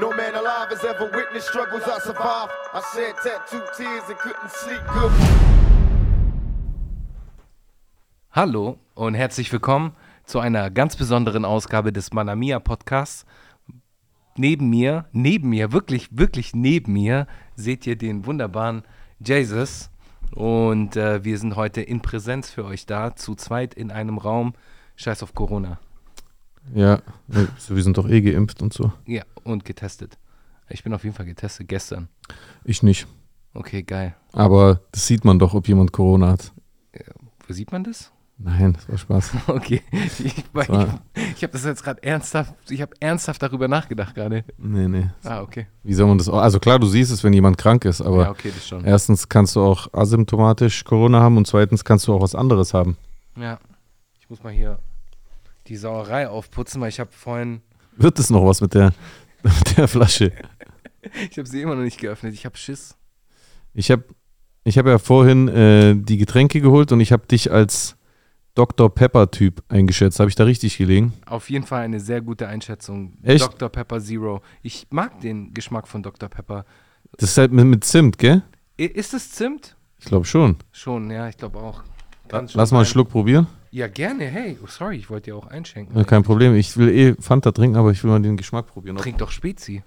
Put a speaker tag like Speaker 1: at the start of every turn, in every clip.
Speaker 1: No man alive has ever witnessed struggles I survived. I shed tattooed tears and couldn't sleep good.
Speaker 2: Hallo und herzlich willkommen zu einer ganz besonderen Ausgabe des Manamia Podcasts. Neben mir, neben mir, wirklich, wirklich neben mir, seht ihr den wunderbaren Jesus. Und äh, wir sind heute in Präsenz für euch da, zu zweit in einem Raum. Scheiß auf Corona.
Speaker 3: Ja, wir sind doch eh geimpft und so.
Speaker 2: Ja, und getestet. Ich bin auf jeden Fall getestet, gestern.
Speaker 3: Ich nicht.
Speaker 2: Okay, geil.
Speaker 3: Aber das sieht man doch, ob jemand Corona hat.
Speaker 2: Wo sieht man das?
Speaker 3: Nein, das war Spaß.
Speaker 2: Okay, ich, ich, ich habe das jetzt gerade ernsthaft, ich habe ernsthaft darüber nachgedacht gerade.
Speaker 3: Nee, nee.
Speaker 2: Ah, okay.
Speaker 3: Wie soll man das? Also klar, du siehst es, wenn jemand krank ist, aber
Speaker 2: ja, okay,
Speaker 3: erstens kannst du auch asymptomatisch Corona haben und zweitens kannst du auch was anderes haben.
Speaker 2: Ja. Ich muss mal hier die Sauerei aufputzen, weil ich habe vorhin,
Speaker 3: Wird es noch was mit der, mit der Flasche?
Speaker 2: ich habe sie immer noch nicht geöffnet. Ich habe Schiss.
Speaker 3: Ich habe ich hab ja vorhin äh, die Getränke geholt und ich habe dich als Dr. Pepper-Typ eingeschätzt. Habe ich da richtig gelegen?
Speaker 2: Auf jeden Fall eine sehr gute Einschätzung.
Speaker 3: Echt?
Speaker 2: Dr. Pepper Zero. Ich mag den Geschmack von Dr. Pepper.
Speaker 3: Das ist halt mit, mit Zimt, gell?
Speaker 2: Ist es Zimt?
Speaker 3: Ich glaube schon.
Speaker 2: Schon, ja, ich glaube auch.
Speaker 3: Lass mal einen. Schluck probieren.
Speaker 2: Ja, gerne. Hey, oh, sorry, ich wollte dir auch einschenken.
Speaker 3: Ja, kein Problem. Ich will eh Fanta trinken, aber ich will mal den Geschmack probieren. Ob-
Speaker 2: Trink doch Spezi.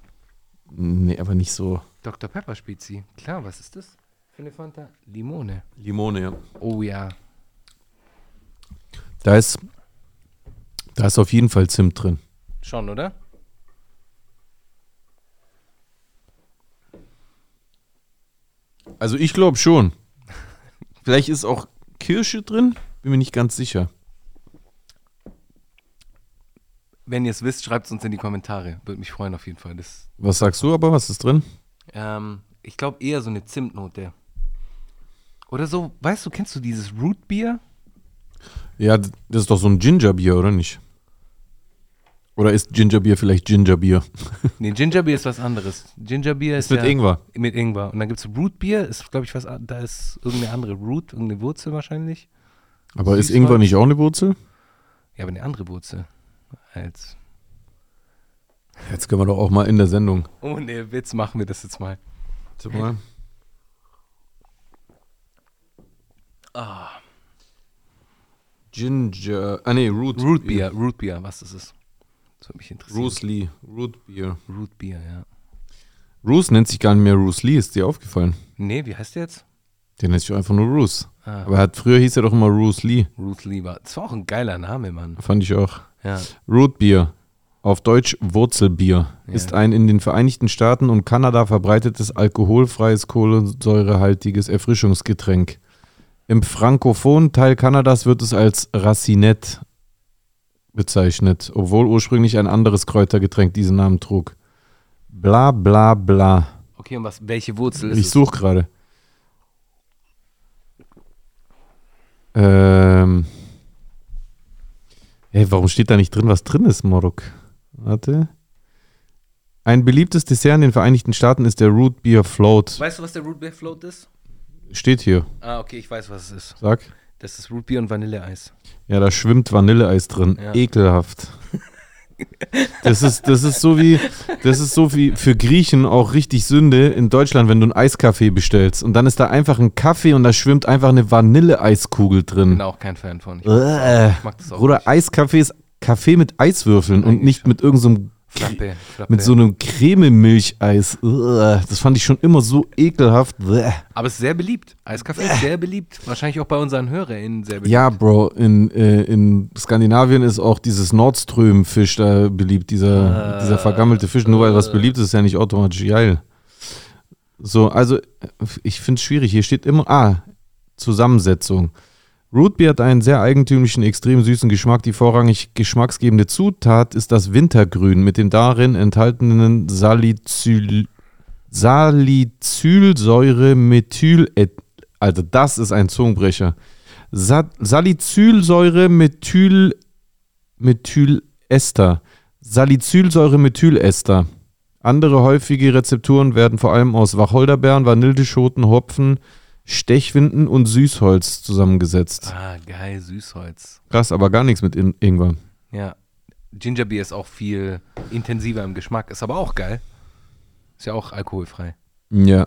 Speaker 3: Nee, aber nicht so.
Speaker 2: Dr. Pepper Spezi. Klar, was ist das? Für eine Fanta? Limone.
Speaker 3: Limone, ja.
Speaker 2: Oh ja.
Speaker 3: Da ist, da ist auf jeden Fall Zimt drin.
Speaker 2: Schon, oder?
Speaker 3: Also ich glaube schon. Vielleicht ist auch Kirsche drin. Bin mir nicht ganz sicher.
Speaker 2: Wenn ihr es wisst, schreibt es uns in die Kommentare. Würde mich freuen auf jeden Fall. Das,
Speaker 3: Was sagst du aber? Was ist drin?
Speaker 2: ähm, ich glaube eher so eine Zimtnote. Oder so, weißt du, kennst du dieses Rootbier?
Speaker 3: Ja, das ist doch so ein Gingerbier, oder nicht? Oder ist Gingerbier vielleicht Gingerbier?
Speaker 2: Nee, Gingerbier ist was anderes. Gingerbier ist
Speaker 3: Ist mit
Speaker 2: ja,
Speaker 3: Ingwer.
Speaker 2: Mit Ingwer. Und dann gibt es Rootbier, ist glaube ich was, da ist irgendeine andere Root, irgendeine Wurzel wahrscheinlich.
Speaker 3: Aber ist? Ingwer nicht auch eine Wurzel?
Speaker 2: Ja, aber eine andere Wurzel als.
Speaker 3: Jetzt können wir doch auch mal in der Sendung.
Speaker 2: Oh nee, Witz machen wir das jetzt mal.
Speaker 3: Warte mal. Ginger. Ah, nee, Root.
Speaker 2: Rootbier, Rootbier, was das ist. Das würde mich interessieren.
Speaker 3: Bruce Lee. Root Beer.
Speaker 2: Rootbier, ja.
Speaker 3: Bruce nennt sich gar nicht mehr Bruce Lee, ist dir aufgefallen?
Speaker 2: Nee, wie heißt der jetzt?
Speaker 3: Der nennt sich einfach nur Bruce.
Speaker 2: Ah,
Speaker 3: Aber er hat, früher hieß er doch immer Bruce Lee.
Speaker 2: Ruth Lieber. Das war auch ein geiler Name, Mann.
Speaker 3: Fand ich auch.
Speaker 2: Ja.
Speaker 3: Root Beer, auf Deutsch Wurzelbier,
Speaker 2: Ja.
Speaker 3: ist ein in den Vereinigten Staaten und Kanada verbreitetes alkoholfreies kohlensäurehaltiges Erfrischungsgetränk. Im frankophonen Teil Kanadas wird es als Racinette bezeichnet, obwohl ursprünglich ein anderes Kräutergetränk diesen Namen trug. Bla bla bla.
Speaker 2: Okay, und was, welche Wurzel ist
Speaker 3: Ich
Speaker 2: es?
Speaker 3: suche gerade. Ähm. Hey, warum steht da nicht drin, was drin ist, Morok? Warte. Ein beliebtes Dessert in den Vereinigten Staaten ist der Root Beer Float.
Speaker 2: Weißt du, was der Rootbeer Float ist?
Speaker 3: Steht hier.
Speaker 2: Ah, okay, ich weiß, was es ist.
Speaker 3: Sag.
Speaker 2: Das ist Rootbeer und Vanilleeis.
Speaker 3: Ja, da schwimmt Vanilleeis drin.
Speaker 2: Ja.
Speaker 3: Ekelhaft. Das ist, das ist so wie, das ist so wie für Griechen auch richtig Sünde in Deutschland, wenn du einen Eiskaffee bestellst und dann ist da einfach ein Kaffee und da schwimmt einfach eine Vanilleeiskugel drin.
Speaker 2: Bin auch kein Fan von. Ich,
Speaker 3: Äh,
Speaker 2: ich mag das auch nicht.
Speaker 3: Eiskaffee ist Kaffee mit Eiswürfeln und nicht mit irgendeinem
Speaker 2: Flappe, Flappe.
Speaker 3: mit so einem Crememilcheis. Das fand ich schon immer so ekelhaft.
Speaker 2: Aber es ist sehr beliebt. Eiskaffee ist sehr beliebt. Wahrscheinlich auch bei unseren HörerInnen sehr beliebt.
Speaker 3: Ja, Bro, in, äh, in Skandinavien ist auch dieses Nordström-Fisch da beliebt, dieser,
Speaker 2: Äh,
Speaker 3: dieser vergammelte Fisch. Nur weil was beliebt ist, ist ja nicht automatisch geil. So, also ich finde es schwierig. Hier steht immer, ah, Zusammensetzung. Rootbeer hat einen sehr eigentümlichen, extrem süßen Geschmack. Die vorrangig geschmacksgebende Zutat ist das Wintergrün mit dem darin enthaltenen Salicyl Salicylsäure Methyl Also das ist ein Zungenbrecher. Sa Salicylsäure Methyl Methylester. Salicylsäure Methylester. Andere häufige Rezepturen werden vor allem aus Wacholderbeeren, Vanilleschoten, Hopfen, Stechwinden und Süßholz zusammengesetzt.
Speaker 2: Ah, geil, Süßholz.
Speaker 3: Krass, aber gar nichts mit In Ingwer.
Speaker 2: Ja. Gingerbeer ist auch viel intensiver im Geschmack, ist aber auch geil. Ist ja auch alkoholfrei.
Speaker 3: Ja.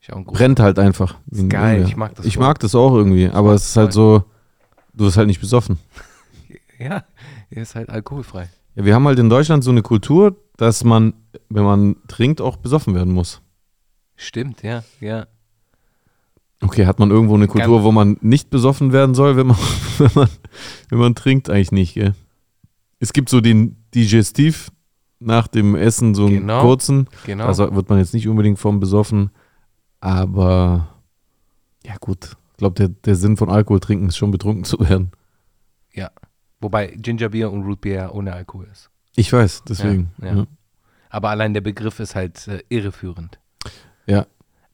Speaker 2: Ist ja auch ein
Speaker 3: Brennt halt einfach. ein
Speaker 2: geil,
Speaker 3: Unge.
Speaker 2: ich mag das
Speaker 3: Ich
Speaker 2: voll.
Speaker 3: mag das auch irgendwie, aber es ist halt so, du wirst halt nicht besoffen.
Speaker 2: Ja, er ist halt alkoholfrei.
Speaker 3: Ja, wir haben halt in Deutschland so eine Kultur, dass man, wenn man trinkt, auch besoffen werden muss.
Speaker 2: Stimmt, ja, ja.
Speaker 3: Okay, hat man irgendwo eine Kultur,
Speaker 2: Ganz-
Speaker 3: wo man nicht besoffen werden soll, wenn man, wenn man, wenn man trinkt? Eigentlich nicht, gell? Es gibt so den Digestiv nach dem Essen, so einen
Speaker 2: Genau.
Speaker 3: kurzen.
Speaker 2: Genau.
Speaker 3: Also wird man jetzt nicht unbedingt vom besoffen, aber ja gut. Ich glaube, der, der Sinn von Alkohol trinken ist schon betrunken zu werden.
Speaker 2: ja. Wobei Gingerbier und Rootbeer ohne Alkohol ist.
Speaker 3: Ich weiß, deswegen.
Speaker 2: Ja, ja. Aber allein der Begriff ist halt äh, irreführend.
Speaker 3: Ja.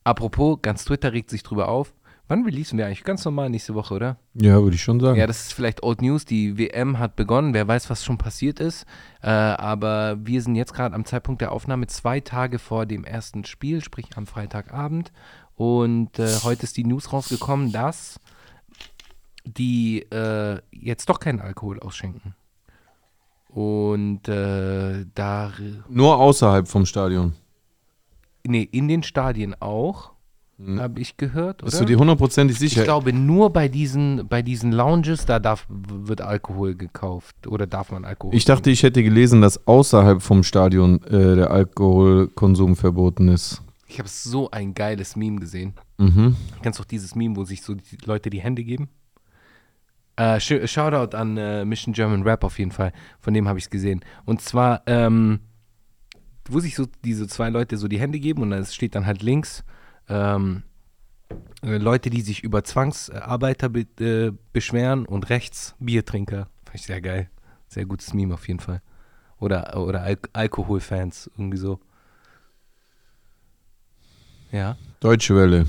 Speaker 2: Apropos, ganz Twitter regt sich drüber auf. Wann releasen wir eigentlich? Ganz normal nächste Woche, oder?
Speaker 3: Ja, würde ich schon sagen.
Speaker 2: Ja, das ist vielleicht Old News. Die WM hat begonnen. Wer weiß, was schon passiert ist. Äh, aber wir sind jetzt gerade am Zeitpunkt der Aufnahme zwei Tage vor dem ersten Spiel, sprich am Freitagabend. Und äh, heute ist die News rausgekommen, dass die äh, jetzt doch keinen Alkohol ausschenken. Und äh, da,
Speaker 3: Nur außerhalb vom Stadion.
Speaker 2: Nee, in den Stadien auch, habe ich gehört. Oder?
Speaker 3: Bist du dir hundertprozentig
Speaker 2: Ich
Speaker 3: sicher?
Speaker 2: glaube, nur bei diesen, bei diesen Lounges, da darf, wird Alkohol gekauft oder darf man Alkohol
Speaker 3: Ich dachte, ich hätte gelesen, dass außerhalb vom Stadion äh, der Alkoholkonsum verboten ist.
Speaker 2: Ich habe so ein geiles Meme gesehen.
Speaker 3: Mhm.
Speaker 2: Kennst du auch dieses Meme, wo sich so die Leute die Hände geben? Äh, Sh Shoutout an äh, Mission German Rap auf jeden Fall. Von dem habe ich es gesehen. Und zwar, ähm, wo sich so diese zwei Leute so die Hände geben und es steht dann halt links ähm, äh, Leute, die sich über Zwangsarbeiter be äh, beschweren und rechts Biertrinker. Fand ich sehr geil. Sehr gutes Meme auf jeden Fall. Oder, oder Al Alkoholfans, irgendwie so. Ja,
Speaker 3: Deutsche Welle.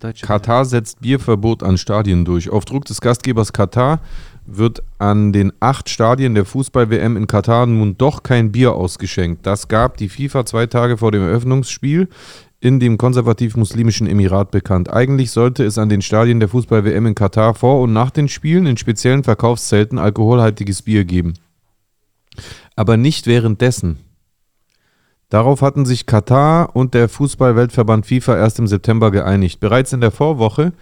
Speaker 2: deutsche.
Speaker 3: Katar setzt Bierverbot an Stadien durch. Auf Druck des Gastgebers Katar wird an den acht Stadien der Fußball-WM in Katar nun doch kein Bier ausgeschenkt. Das gab die FIFA zwei Tage vor dem Eröffnungsspiel in dem konservativ-muslimischen Emirat bekannt. Eigentlich sollte es an den Stadien der Fußball-WM in Katar vor und nach den Spielen in speziellen Verkaufszelten alkoholhaltiges Bier geben. Aber nicht währenddessen. Darauf hatten sich Katar und der Fußball-Weltverband FIFA erst im September geeinigt. Bereits in der Vorwoche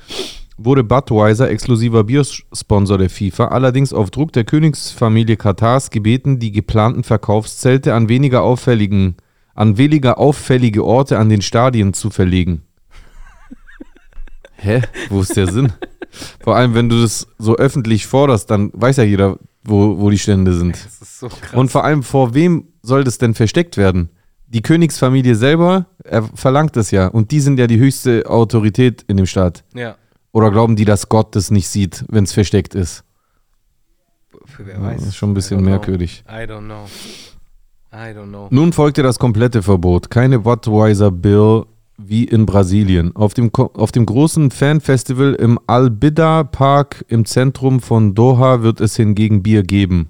Speaker 3: wurde Budweiser exklusiver Biersponsor der FIFA, allerdings auf Druck der Königsfamilie Katars gebeten, die geplanten Verkaufszelte an weniger auffälligen, an weniger auffällige Orte an den Stadien zu verlegen. Hä? Wo ist der Sinn? Vor allem, wenn du das so öffentlich forderst, dann weiß ja jeder, wo, wo die Stände sind.
Speaker 2: Das ist so krass.
Speaker 3: Und vor allem, vor wem soll das denn versteckt werden? Die Königsfamilie selber er verlangt das ja. Und die sind ja die höchste Autorität in dem Staat.
Speaker 2: ja,
Speaker 3: Oder glauben die, dass Gott das nicht sieht, wenn es versteckt ist?
Speaker 2: für wer weiß.
Speaker 3: das ist schon ein bisschen
Speaker 2: know.
Speaker 3: merkwürdig.
Speaker 2: I don't know. I don't know.
Speaker 3: Nun folgte das komplette Verbot. Keine Budweiser Bill wie in Brasilien. Auf dem, auf dem großen Fanfestival im Al-Bida Park im Zentrum von Doha wird es hingegen Bier geben.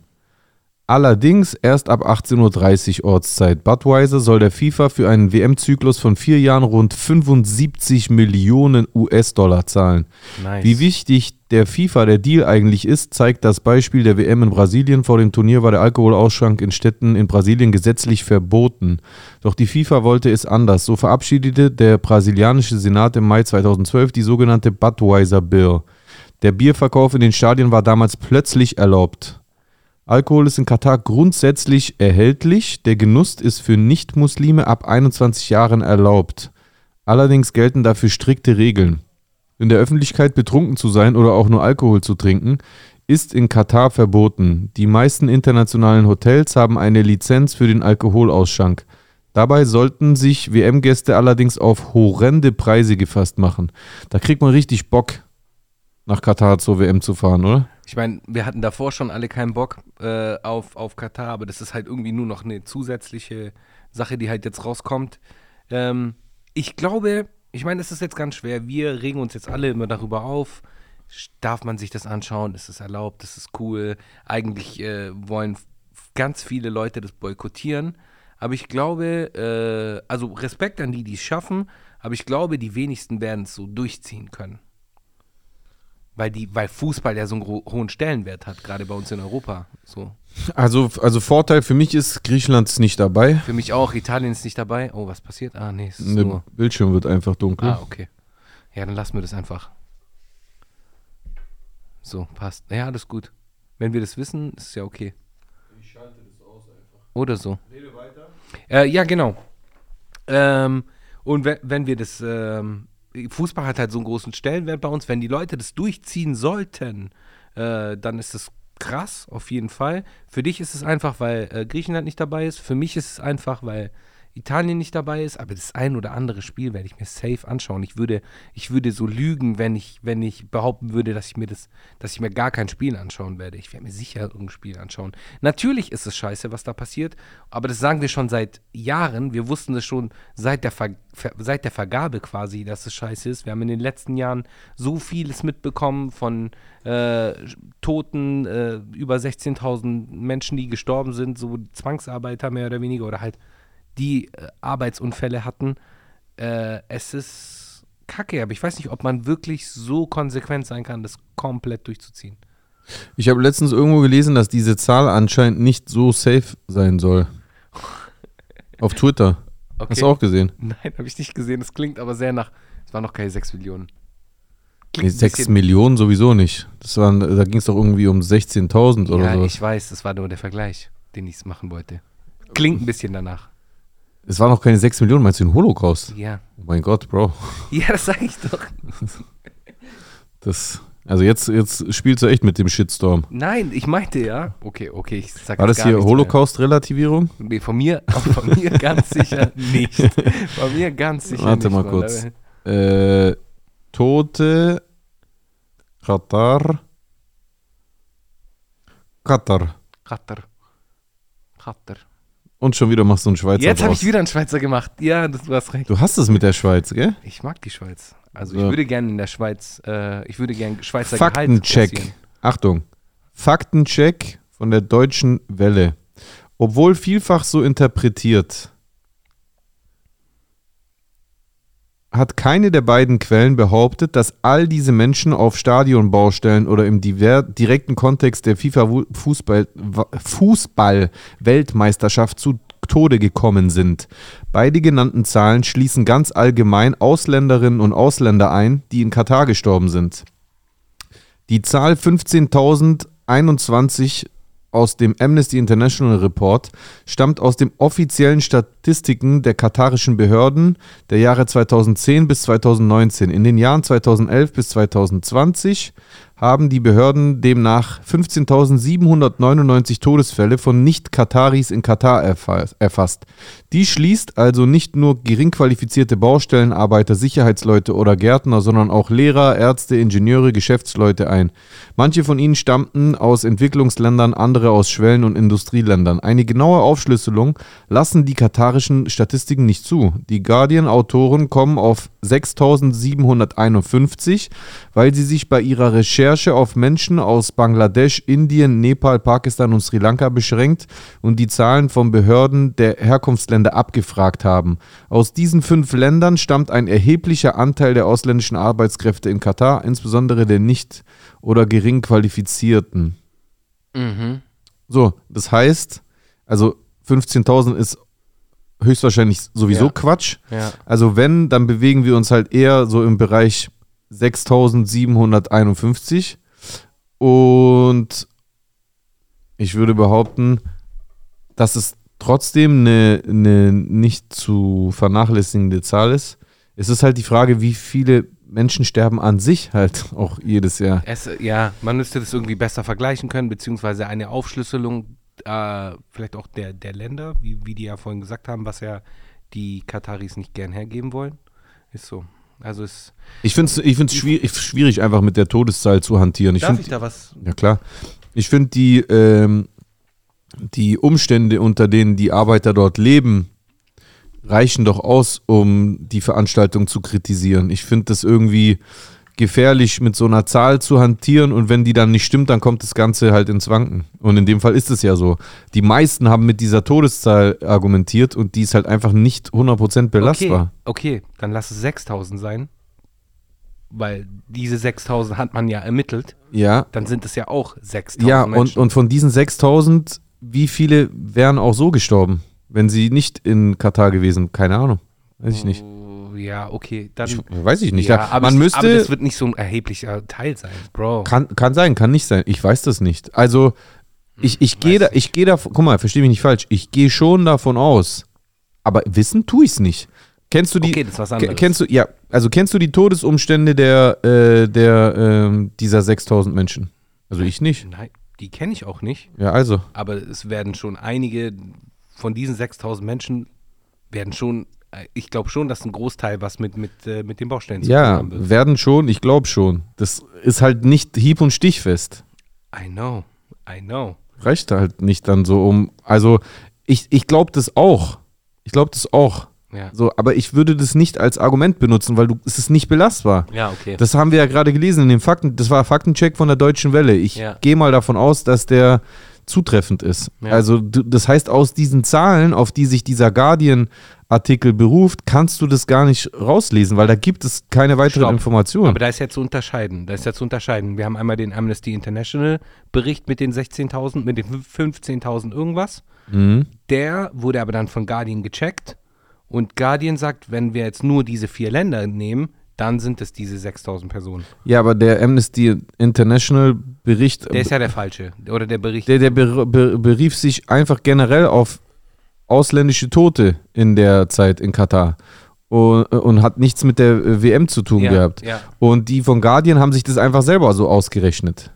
Speaker 3: Allerdings erst ab 18.30 Uhr Ortszeit. Budweiser soll der FIFA für einen WM-Zyklus von vier Jahren rund 75 Millionen US-Dollar zahlen.
Speaker 2: Nice.
Speaker 3: Wie wichtig der FIFA der Deal eigentlich ist, zeigt das Beispiel der WM in Brasilien. Vor dem Turnier war der Alkoholausschank in Städten in Brasilien gesetzlich verboten. Doch die FIFA wollte es anders. So verabschiedete der brasilianische Senat im Mai 2012 die sogenannte Budweiser Bill. Der Bierverkauf in den Stadien war damals plötzlich erlaubt. Alkohol ist in Katar grundsätzlich erhältlich. Der Genuss ist für Nichtmuslime ab 21 Jahren erlaubt. Allerdings gelten dafür strikte Regeln. In der Öffentlichkeit betrunken zu sein oder auch nur Alkohol zu trinken, ist in Katar verboten. Die meisten internationalen Hotels haben eine Lizenz für den Alkoholausschank. Dabei sollten sich WM-Gäste allerdings auf horrende Preise gefasst machen. Da kriegt man richtig Bock, nach Katar zur WM zu fahren, oder?
Speaker 2: Ich meine, wir hatten davor schon alle keinen Bock äh, auf, auf Katar, aber das ist halt irgendwie nur noch eine zusätzliche Sache, die halt jetzt rauskommt. Ähm, ich glaube, ich meine, es ist jetzt ganz schwer. Wir regen uns jetzt alle immer darüber auf. Darf man sich das anschauen? Ist es erlaubt? Ist es cool? Eigentlich äh, wollen ganz viele Leute das boykottieren. Aber ich glaube, äh, also Respekt an die, die es schaffen, aber ich glaube, die wenigsten werden es so durchziehen können. Weil, die, weil Fußball ja so einen hohen Stellenwert hat, gerade bei uns in Europa. So.
Speaker 3: Also, also Vorteil für mich ist, Griechenland ist nicht dabei.
Speaker 2: Für mich auch, Italien ist nicht dabei. Oh, was passiert? Ah, nee, es ist
Speaker 3: Der
Speaker 2: nur.
Speaker 3: Bildschirm wird einfach dunkel.
Speaker 2: Ah, okay. Ja, dann lassen wir das einfach. So, passt. Ja, alles gut. Wenn wir das wissen, ist es ja okay. Ich schalte das aus einfach. Oder so. Rede weiter. Äh, ja, genau. Ähm, und wenn, wenn wir das, ähm, Fußball hat halt so einen großen Stellenwert bei uns, wenn die Leute das durchziehen sollten, äh, dann ist das krass, auf jeden Fall. Für dich ist es einfach, weil äh, Griechenland nicht dabei ist. Für mich ist es einfach, weil Italien nicht dabei ist. Aber das ein oder andere Spiel werde ich mir safe anschauen. Ich würde, ich würde so lügen, wenn ich, wenn ich behaupten würde, dass ich mir das, dass ich mir gar kein Spiel anschauen werde. Ich werde mir sicher irgendein Spiel anschauen. Natürlich ist es scheiße, was da passiert, aber das sagen wir schon seit Jahren. Wir wussten das schon seit der, Ver seit der Vergabe quasi, dass es scheiße ist. Wir haben in den letzten Jahren so vieles mitbekommen von äh, Toten, äh, über 16.000 Menschen, die gestorben sind, so Zwangsarbeiter mehr oder weniger oder halt die äh, Arbeitsunfälle hatten. Äh, es ist kacke, aber ich weiß nicht, ob man wirklich so konsequent sein kann, das komplett durchzuziehen.
Speaker 3: Ich habe letztens irgendwo gelesen, dass diese Zahl anscheinend nicht so safe sein soll. Auf Twitter.
Speaker 2: Okay.
Speaker 3: Hast du auch gesehen?
Speaker 2: Nein, habe ich nicht gesehen. Das klingt aber sehr nach. Es waren noch keine 6 Millionen.
Speaker 3: Nee,
Speaker 2: Klingt ein
Speaker 3: 6
Speaker 2: bisschen-
Speaker 3: Millionen sowieso nicht. Das waren, da ging es doch irgendwie um 16.000 oder
Speaker 2: Ja,
Speaker 3: so.
Speaker 2: ich weiß, das war nur der Vergleich, den ich machen wollte. Klingt ein bisschen danach.
Speaker 3: Es waren noch keine 6 Millionen, meinst du den Holocaust?
Speaker 2: Ja.
Speaker 3: Oh mein Gott, Bro.
Speaker 2: Ja, das sage ich doch.
Speaker 3: Das, also jetzt, jetzt spielst du echt mit dem Shitstorm.
Speaker 2: Nein, ich meinte ja. Okay, okay, ich sag
Speaker 3: War das hier Holocaust-Relativierung?
Speaker 2: Nee, von mir, von mir ganz sicher nicht. Von mir ganz sicher
Speaker 3: Warte
Speaker 2: nicht.
Speaker 3: mal
Speaker 2: Mann.
Speaker 3: kurz. Äh, Tote, Katar, Katar.
Speaker 2: Ratter. Ratter.
Speaker 3: Und schon wieder machst du einen Schweizer
Speaker 2: Jetzt habe ich wieder einen Schweizer gemacht. Ja, das, du hast recht.
Speaker 3: Du hast es mit der Schweiz, gell?
Speaker 2: Ich mag die Schweiz. Also
Speaker 3: So.
Speaker 2: ich würde gerne in der Schweiz, äh, ich würde gerne Schweizer Gehalt.
Speaker 3: Faktencheck. Achtung. Faktencheck von der Deutschen Welle. Obwohl vielfach so interpretiert, hat keine der beiden Quellen behauptet, dass all diese Menschen auf Stadionbaustellen oder im direkten Kontext der FIFA-Fußball- Wa- Fußball-Weltmeisterschaft zu Tode gekommen sind. Beide genannten Zahlen schließen ganz allgemein Ausländerinnen und Ausländer ein, die in Katar gestorben sind. Die Zahl 15.021 aus dem Amnesty International Report stammt aus den offiziellen Statistiken der katarischen Behörden der Jahre 2010 bis 2019. In den Jahren 2011 bis 2020 haben die Behörden demnach 15.799 Todesfälle von Nicht-Kataris in Katar erfa- erfasst. Dies schließt also nicht nur gering qualifizierte Baustellenarbeiter, Sicherheitsleute oder Gärtner, sondern auch Lehrer, Ärzte, Ingenieure, Geschäftsleute ein. Manche von ihnen stammten aus Entwicklungsländern, andere aus Schwellen- und Industrieländern. Eine genaue Aufschlüsselung lassen die katarischen Statistiken nicht zu. Die Guardian-Autoren kommen auf 6.751, weil sie sich bei ihrer Recherche auf Menschen aus Bangladesch, Indien, Nepal, Pakistan und Sri Lanka beschränkt und die Zahlen von Behörden der Herkunftsländer abgefragt haben. Aus diesen fünf Ländern stammt ein erheblicher Anteil der ausländischen Arbeitskräfte in Katar, insbesondere der nicht oder gering qualifizierten.
Speaker 2: Mhm.
Speaker 3: So, das heißt, also 15.000 ist höchstwahrscheinlich sowieso
Speaker 2: Ja.
Speaker 3: Quatsch.
Speaker 2: Ja.
Speaker 3: Also wenn, dann bewegen wir uns halt eher so im Bereich 6.751 und ich würde behaupten, dass es trotzdem eine, eine nicht zu vernachlässigende Zahl ist. Es ist halt die Frage, wie viele Menschen sterben an sich halt auch jedes Jahr.
Speaker 2: Es, ja, man müsste das irgendwie besser vergleichen können, beziehungsweise eine Aufschlüsselung äh, vielleicht auch der, der Länder, wie, wie die ja vorhin gesagt haben, was ja die Kataris nicht gern hergeben wollen. Ist so. Also es.
Speaker 3: Ich finde es ich find's schwierig, schwierig, einfach mit der Todeszahl zu hantieren. Ich
Speaker 2: Darf
Speaker 3: find,
Speaker 2: ich da was?
Speaker 3: Ja, klar. Ich finde die, ähm, die Umstände, unter denen die Arbeiter dort leben, reichen doch aus, um die Veranstaltung zu kritisieren. Ich finde das irgendwie gefährlich, mit so einer Zahl zu hantieren und wenn die dann nicht stimmt, dann kommt das Ganze halt ins Wanken. Und in dem Fall ist es ja so. Die meisten haben mit dieser Todeszahl argumentiert und die ist halt einfach nicht 100% belastbar.
Speaker 2: Okay, okay, dann lass es 6000 sein. weil diese 6000 hat man ja ermittelt,
Speaker 3: Ja,
Speaker 2: dann sind es ja auch 6000
Speaker 3: ja und,
Speaker 2: Menschen.
Speaker 3: und von diesen 6000, wie viele wären auch so gestorben, wenn sie nicht in Katar gewesen? Keine Ahnung. Weiß ich nicht.
Speaker 2: Oh, Ja, okay, dann.
Speaker 3: Ich, weiß ich nicht.
Speaker 2: ja, aber,
Speaker 3: man
Speaker 2: es,
Speaker 3: müsste.
Speaker 2: aber das wird nicht so ein erheblicher Teil sein, Bro.
Speaker 3: Kann, kann sein, kann nicht sein. Ich weiß das nicht. Also, ich, ich gehe da, ich gehe da, guck mal, versteh mich nicht falsch. Ich gehe schon davon aus. Aber wissen tue ich es nicht. Kennst du die,
Speaker 2: Okay, das ist was anderes.
Speaker 3: kennst du, ja, also kennst du die Todesumstände der, äh, der, ähm, dieser 6000 Menschen? Also ich nicht.
Speaker 2: Nein, die kenne ich auch nicht.
Speaker 3: Ja, also.
Speaker 2: Aber es werden schon einige von diesen 6000 Menschen werden schon, äh, ich glaube schon, dass ein Großteil was mit, mit, äh, mit den Baustellen zu tun
Speaker 3: Ja,
Speaker 2: haben wird.
Speaker 3: werden schon, ich glaube schon. Das ist halt nicht hieb- und stichfest.
Speaker 2: I know, I know.
Speaker 3: Reicht halt nicht dann so um. Also, ich, ich glaube das auch. Ich glaube das auch.
Speaker 2: Ja,
Speaker 3: So, aber ich würde das nicht als Argument benutzen, weil du, es ist nicht belastbar.
Speaker 2: ja okay.
Speaker 3: Das haben wir ja gerade gelesen in den Fakten. Das war Faktencheck von der Deutschen Welle. Ich
Speaker 2: Ja.
Speaker 3: gehe mal davon aus, dass der zutreffend ist.
Speaker 2: Ja.
Speaker 3: Also, das heißt, aus diesen Zahlen, auf die sich dieser Guardian-Artikel beruft, kannst du das gar nicht rauslesen, weil da gibt es keine weiteren
Speaker 2: Stopp.
Speaker 3: Informationen.
Speaker 2: Aber da ist ja zu unterscheiden. Da ist ja zu unterscheiden. Wir haben einmal den Amnesty International Bericht mit den 16.000, mit den 15.000 irgendwas.
Speaker 3: mhm.
Speaker 2: Der wurde aber dann von Guardian gecheckt. Und Guardian sagt, wenn wir jetzt nur diese vier Länder nehmen, dann sind es diese 6.000 Personen.
Speaker 3: Ja, aber der Amnesty International Bericht,
Speaker 2: Der ist ja der falsche. Oder der Bericht.
Speaker 3: der, der ber, ber, berief sich einfach generell auf ausländische Tote in der Zeit in Katar und, und hat nichts mit der WM zu tun
Speaker 2: ja,
Speaker 3: gehabt.
Speaker 2: Ja,
Speaker 3: Und die von Guardian haben sich das einfach selber so ausgerechnet.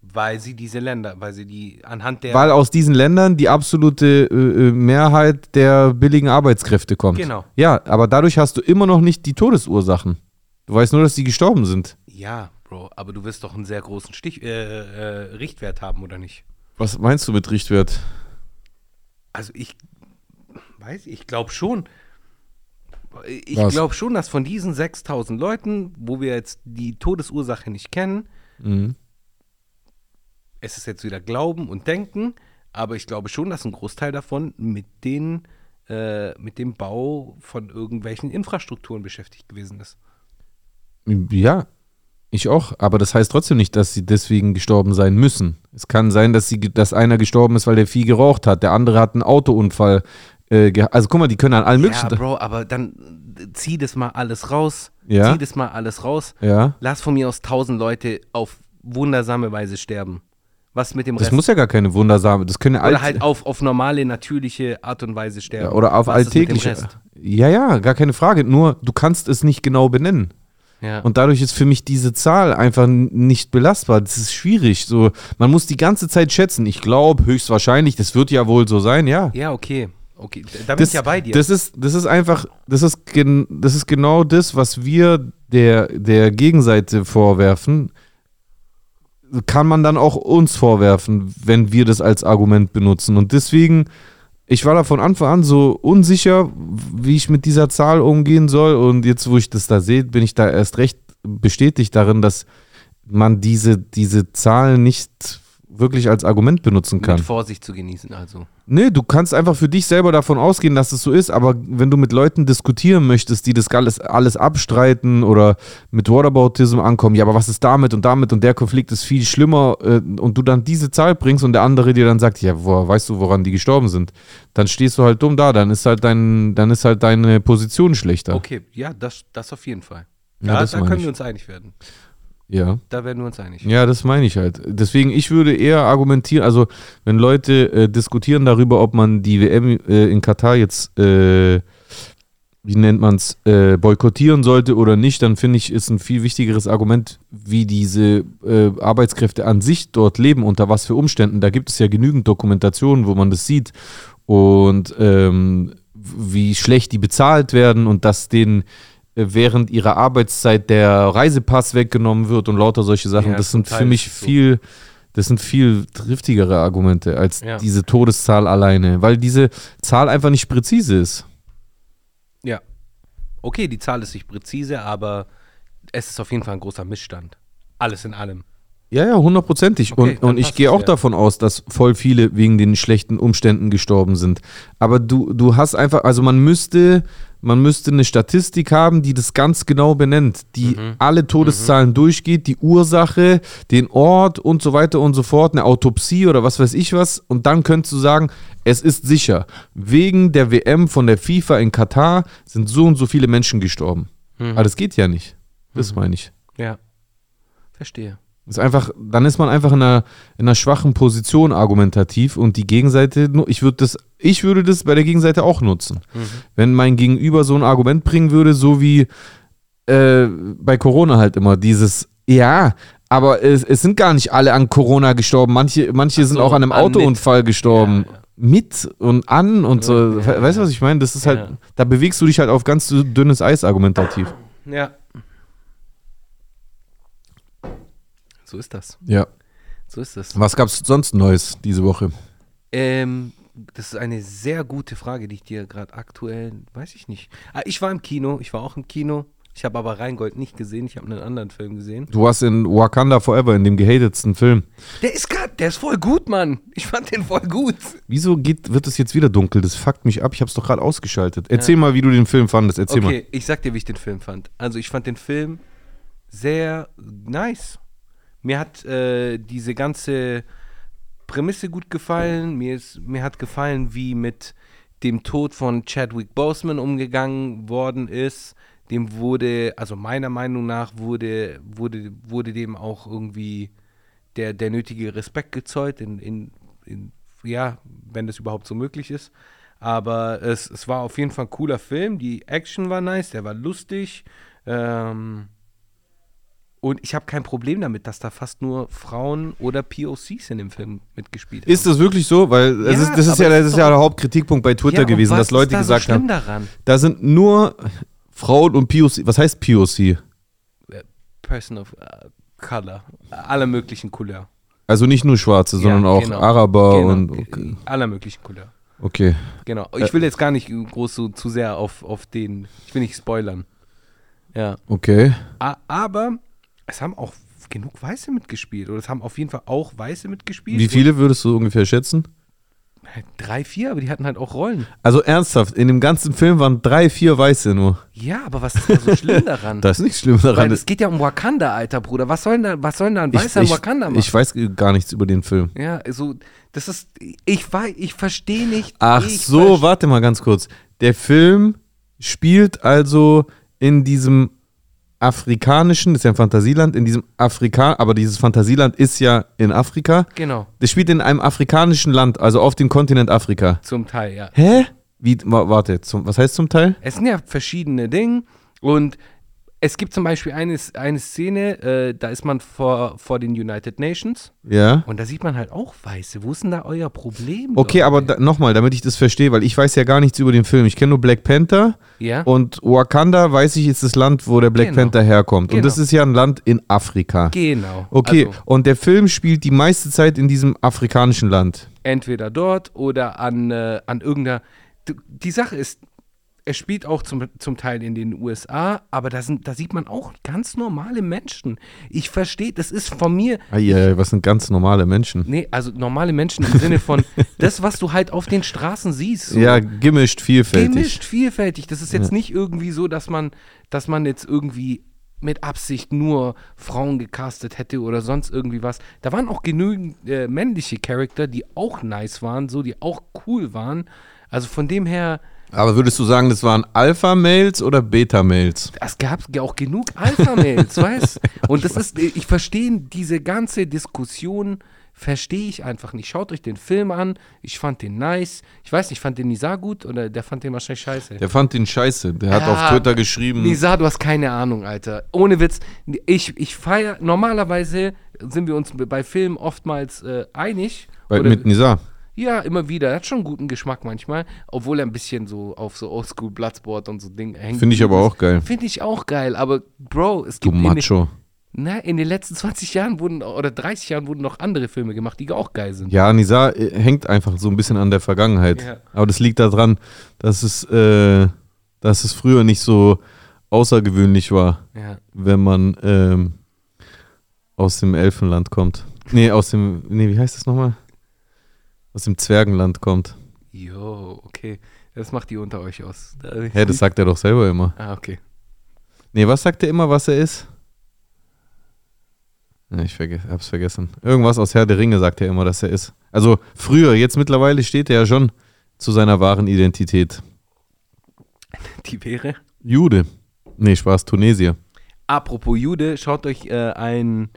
Speaker 2: weil sie diese Länder, weil sie die anhand der.
Speaker 3: Weil aus diesen Ländern die absolute äh, äh, Mehrheit der billigen Arbeitskräfte kommt.
Speaker 2: Genau.
Speaker 3: Ja, aber dadurch hast du immer noch nicht die Todesursachen. Du weißt nur, dass die gestorben sind.
Speaker 2: ja, Bro, aber du wirst doch einen sehr großen Stich, äh, äh, Richtwert haben, oder nicht?
Speaker 3: Was meinst du mit Richtwert?
Speaker 2: Also ich weiß, ich glaube schon. Ich glaube schon, dass von diesen 6000 Leuten, wo wir jetzt die Todesursache nicht kennen,
Speaker 3: Mhm.
Speaker 2: es ist jetzt wieder Glauben und Denken, aber ich glaube schon, dass ein Großteil davon mit den äh, mit dem Bau von irgendwelchen Infrastrukturen beschäftigt gewesen ist.
Speaker 3: Ja, ich auch. Aber das heißt trotzdem nicht, dass sie deswegen gestorben sein müssen. Es kann sein, dass, sie, dass einer gestorben ist, weil der viel geraucht hat. Der andere hat einen Autounfall. Äh, also guck mal, die können an allen möglichen.
Speaker 2: Ja, Bro, aber dann äh, zieh das mal alles raus.
Speaker 3: Ja.
Speaker 2: Zieh das mal alles raus.
Speaker 3: ja.
Speaker 2: Lass von mir aus tausend Leute auf wundersame Weise sterben. Was mit dem
Speaker 3: Das
Speaker 2: Rest?
Speaker 3: muss ja gar keine wundersame. Das können ja
Speaker 2: Oder
Speaker 3: alt-
Speaker 2: halt auf, auf normale, natürliche Art und Weise sterben.
Speaker 3: ja, oder auf alltägliche. Ja, ja, gar keine Frage. Nur du kannst es nicht genau benennen.
Speaker 2: Ja.
Speaker 3: Und dadurch ist für mich diese Zahl einfach nicht belastbar. Das ist schwierig. So, man muss die ganze Zeit schätzen. Ich glaube, höchstwahrscheinlich, das wird ja wohl so sein, ja.
Speaker 2: ja, okay. Okay, da bin
Speaker 3: Das,
Speaker 2: ich ja bei dir.
Speaker 3: das, ist, das ist einfach, das ist, gen, das ist genau das, was wir der, der Gegenseite vorwerfen. Kann man dann auch uns vorwerfen, wenn wir das als Argument benutzen. Und deswegen, ich war da von Anfang an so unsicher, wie ich mit dieser Zahl umgehen soll. Und jetzt, wo ich das da sehe, bin ich da erst recht bestätigt darin, dass man diese, diese Zahlen nicht wirklich als Argument benutzen kann.
Speaker 2: mit Vorsicht zu genießen, also.
Speaker 3: Nee, du kannst einfach für dich selber davon ausgehen, dass es so ist, aber wenn du mit Leuten diskutieren möchtest, die das alles, alles abstreiten oder mit Whataboutism ankommen, ja, aber was ist damit und damit und der Konflikt ist viel schlimmer äh, und du dann diese Zahl bringst und der andere dir dann sagt, ja, woher weißt du, woran die gestorben sind, dann stehst du halt dumm da, dann ist halt dein, dann ist halt deine Position schlechter.
Speaker 2: Okay, ja, das, das auf jeden Fall.
Speaker 3: Ja,
Speaker 2: Da,
Speaker 3: das
Speaker 2: da können
Speaker 3: ich.
Speaker 2: wir uns einig werden.
Speaker 3: Ja.
Speaker 2: Da werden wir uns einig.
Speaker 3: Ja, das meine ich halt. Deswegen, ich würde eher argumentieren, also wenn Leute äh, diskutieren darüber, ob man die WM äh, in Katar jetzt, äh, wie nennt man es, äh, boykottieren sollte oder nicht, dann finde ich, ist ein viel wichtigeres Argument, wie diese äh, Arbeitskräfte an sich dort leben, unter was für Umständen. Da gibt es ja genügend Dokumentationen, wo man das sieht und ähm, wie schlecht die bezahlt werden und dass denen während ihrer Arbeitszeit der Reisepass weggenommen wird und lauter solche Sachen.
Speaker 2: Ja,
Speaker 3: das sind für mich viel, das sind viel triftigere Argumente als
Speaker 2: Ja.
Speaker 3: diese Todeszahl alleine, weil diese Zahl einfach nicht präzise ist.
Speaker 2: Ja. Okay, die Zahl ist nicht präzise, aber es ist auf jeden Fall ein großer Missstand. Alles in allem.
Speaker 3: Ja, ja, hundertprozentig.
Speaker 2: Okay,
Speaker 3: und und ich gehe auch
Speaker 2: ja.
Speaker 3: davon aus, dass voll viele wegen den schlechten Umständen gestorben sind. Aber du, du hast einfach, also man müsste, man müsste eine Statistik haben, die das ganz genau benennt, die
Speaker 2: Mhm.
Speaker 3: alle Todeszahlen durchgeht, die Ursache, den Ort und so weiter und so fort, eine Autopsie oder was weiß ich was. Und dann könntest du sagen, es ist sicher. Wegen der WM von der FIFA in Katar sind so und so viele Menschen gestorben.
Speaker 2: Mhm.
Speaker 3: Aber das geht ja nicht. Das meine ich.
Speaker 2: Ja. Verstehe.
Speaker 3: Ist einfach, dann ist man einfach in einer, in einer schwachen Position argumentativ und die Gegenseite, ich würde das, ich würde das bei der Gegenseite auch nutzen. Wenn mein Gegenüber so ein Argument bringen würde, so wie äh, bei Corona halt immer, dieses, ja, aber es, es sind gar nicht alle an Corona gestorben, manche, manche
Speaker 2: Ach
Speaker 3: sind
Speaker 2: so,
Speaker 3: auch an einem
Speaker 2: an mit.
Speaker 3: Autounfall gestorben.
Speaker 2: Ja, ja.
Speaker 3: Mit und an und so.
Speaker 2: Ja,
Speaker 3: weißt du, was ich meine? Das ist halt, da bewegst du dich halt auf ganz dünnes Eis argumentativ.
Speaker 2: Ja. So ist das.
Speaker 3: Ja.
Speaker 2: So ist das.
Speaker 3: Was gab's sonst Neues diese Woche?
Speaker 2: Ähm, das ist eine sehr gute Frage, die ich dir gerade aktuell, weiß ich nicht. Ah, ich war im Kino, ich war auch im Kino. Ich habe aber Rheingold nicht gesehen, ich habe einen anderen Film gesehen.
Speaker 3: Du warst in Wakanda Forever, in dem gehatetsten Film.
Speaker 2: Der ist grad, der ist voll gut, Mann. Ich fand den voll gut.
Speaker 3: Wieso geht, wird es jetzt wieder dunkel? Das fuckt mich ab. Ich hab's doch gerade ausgeschaltet. Erzähl mal, wie du den Film fandest. Erzähl mal.
Speaker 2: Okay, ich sag dir, wie ich den Film fand. Also ich fand den Film sehr nice. Mir hat äh, diese ganze Prämisse gut gefallen. Mir, ist, mir hat gefallen, wie mit dem Tod von Chadwick Boseman umgegangen worden ist. Dem wurde, also meiner Meinung nach, wurde, wurde, wurde dem auch irgendwie der, der nötige Respekt gezollt, in, in, in, ja, wenn das überhaupt so möglich ist. Aber es, es war auf jeden Fall ein cooler Film. Die Action war nice, der war lustig. Ähm, und ich habe kein Problem damit, dass da fast nur Frauen oder POCs in dem Film mitgespielt haben.
Speaker 3: Ist das wirklich so? Weil
Speaker 2: Ja,
Speaker 3: ist, das ist ja, das
Speaker 2: ist
Speaker 3: ja der Hauptkritikpunkt bei Twitter
Speaker 2: Ja,
Speaker 3: gewesen, dass Leute
Speaker 2: da
Speaker 3: gesagt
Speaker 2: so
Speaker 3: haben,
Speaker 2: daran?
Speaker 3: da sind nur Frauen und POC. Was heißt POC?
Speaker 2: Person of uh, Color. Aller möglichen Couleur.
Speaker 3: Also nicht nur Schwarze, sondern auch
Speaker 2: genau.
Speaker 3: Araber
Speaker 2: Genau,
Speaker 3: und.
Speaker 2: äh,
Speaker 3: Okay.
Speaker 2: Aller möglichen Couleur.
Speaker 3: okay.
Speaker 2: Genau. Ich will jetzt gar nicht groß so zu sehr auf, auf den. Ich will nicht spoilern. Ja.
Speaker 3: Okay.
Speaker 2: A- Aber es haben auch genug Weiße mitgespielt. Oder es haben auf jeden Fall auch Weiße mitgespielt.
Speaker 3: Wie viele würdest du ungefähr schätzen?
Speaker 2: Drei, vier, aber die hatten halt auch Rollen.
Speaker 3: Also ernsthaft, in dem ganzen Film waren drei, vier Weiße nur.
Speaker 2: Ja, aber was ist da so schlimm daran?
Speaker 3: Das ist nicht schlimm
Speaker 2: Weil
Speaker 3: daran.
Speaker 2: es geht ja um Wakanda, alter Bruder. Was soll denn da, was soll denn da ein
Speaker 3: ich,
Speaker 2: Weißer in
Speaker 3: ich,
Speaker 2: Wakanda machen?
Speaker 3: ich weiß gar nichts über den Film.
Speaker 2: ja, also, das ist, ich weiß, ich verstehe nicht.
Speaker 3: Ach
Speaker 2: ich
Speaker 3: so, warte mal ganz kurz. Der Film spielt also in diesem afrikanischen, das ist ja ein Fantasieland, in diesem Afrika, aber dieses Fantasieland ist ja in Afrika.
Speaker 2: Genau,
Speaker 3: Das spielt in einem afrikanischen Land, also auf dem Kontinent Afrika.
Speaker 2: zum Teil, ja.
Speaker 3: Hä? Wie, wa- warte, zum, was heißt zum Teil?
Speaker 2: Es sind ja verschiedene Dinge und es gibt zum Beispiel eine, eine Szene, äh, da ist man vor, vor den United Nations
Speaker 3: Ja.
Speaker 2: und da sieht man halt auch Weiße. Wo ist denn da euer Problem?
Speaker 3: Okay,
Speaker 2: Leute?
Speaker 3: aber da, nochmal, damit ich das verstehe, weil ich weiß ja gar nichts über den Film. Ich kenne nur Black Panther
Speaker 2: Ja,
Speaker 3: und Wakanda, weiß ich, ist das Land, wo der Black
Speaker 2: Genau.
Speaker 3: Panther herkommt. Und
Speaker 2: Genau.
Speaker 3: das ist ja ein Land in Afrika.
Speaker 2: genau.
Speaker 3: Okay,
Speaker 2: Also,
Speaker 3: und der Film spielt die meiste Zeit in diesem afrikanischen Land.
Speaker 2: entweder dort oder an, äh, an irgendeiner. Die Sache ist, es spielt auch zum, zum Teil in den USA, aber da, sind, da sieht man auch ganz normale Menschen. Ich verstehe, das ist von mir.
Speaker 3: Eieiei, was sind ganz normale Menschen?
Speaker 2: Nee, also normale Menschen im Sinne von das, was du halt auf den Straßen siehst. so.
Speaker 3: Ja, gemischt, vielfältig.
Speaker 2: Gemischt, vielfältig. Das ist jetzt nicht irgendwie so, dass man, dass man jetzt irgendwie mit Absicht nur Frauen gecastet hätte oder sonst irgendwie was. Da waren auch genügend äh, männliche Charakter, die auch nice waren, so, die auch cool waren. Also von dem her,
Speaker 3: Aber würdest du sagen, das waren Alpha-Mails oder Beta-Mails?
Speaker 2: es gab ja auch genug Alpha-Mails, weißt Und das ist, ich verstehe diese ganze Diskussion, verstehe ich einfach nicht. Schaut euch den Film an, ich fand den nice. Ich weiß nicht, fand den Nisa gut oder der fand den wahrscheinlich scheiße?
Speaker 3: Der fand den scheiße. Der hat
Speaker 2: Ja,
Speaker 3: auf Twitter geschrieben.
Speaker 2: Nisa, du hast keine Ahnung, Alter. Ohne Witz. Ich, ich feiere, normalerweise sind wir uns bei Filmen oftmals äh, einig.
Speaker 3: Bei,
Speaker 2: Oder-
Speaker 3: mit Nisa.
Speaker 2: Ja, immer wieder. Er hat schon guten Geschmack manchmal, obwohl er ein bisschen so auf so Oldschool Bloodsport und so Ding hängt.
Speaker 3: Finde ich aber auch geil.
Speaker 2: Finde ich auch geil, aber Bro, es
Speaker 3: Du
Speaker 2: gibt in den,
Speaker 3: Macho.
Speaker 2: na, in den letzten 20 Jahren wurden oder 30 Jahren wurden noch andere Filme gemacht, die auch geil sind.
Speaker 3: Ja, Nisa äh, hängt einfach so ein bisschen an der Vergangenheit.
Speaker 2: Ja.
Speaker 3: Aber das liegt daran, dass es, äh, dass es früher nicht so außergewöhnlich war,
Speaker 2: Ja.
Speaker 3: wenn man, ähm, aus dem Elfenland kommt. Nee, aus dem, nee, wie heißt das nochmal? Aus dem Zwergenland kommt.
Speaker 2: Jo, okay. Das macht die unter euch aus.
Speaker 3: Hä, das sagt er doch selber immer.
Speaker 2: Ah, okay.
Speaker 3: Nee, was sagt er immer, was er ist? Ich verge hab's vergessen. Irgendwas aus Herr der Ringe sagt er immer, dass er ist. Also früher, jetzt mittlerweile steht er ja schon zu seiner wahren Identität.
Speaker 2: Die wäre.
Speaker 3: Jude. Nee, Spaß, Tunesier.
Speaker 2: Apropos Jude, schaut euch äh, ein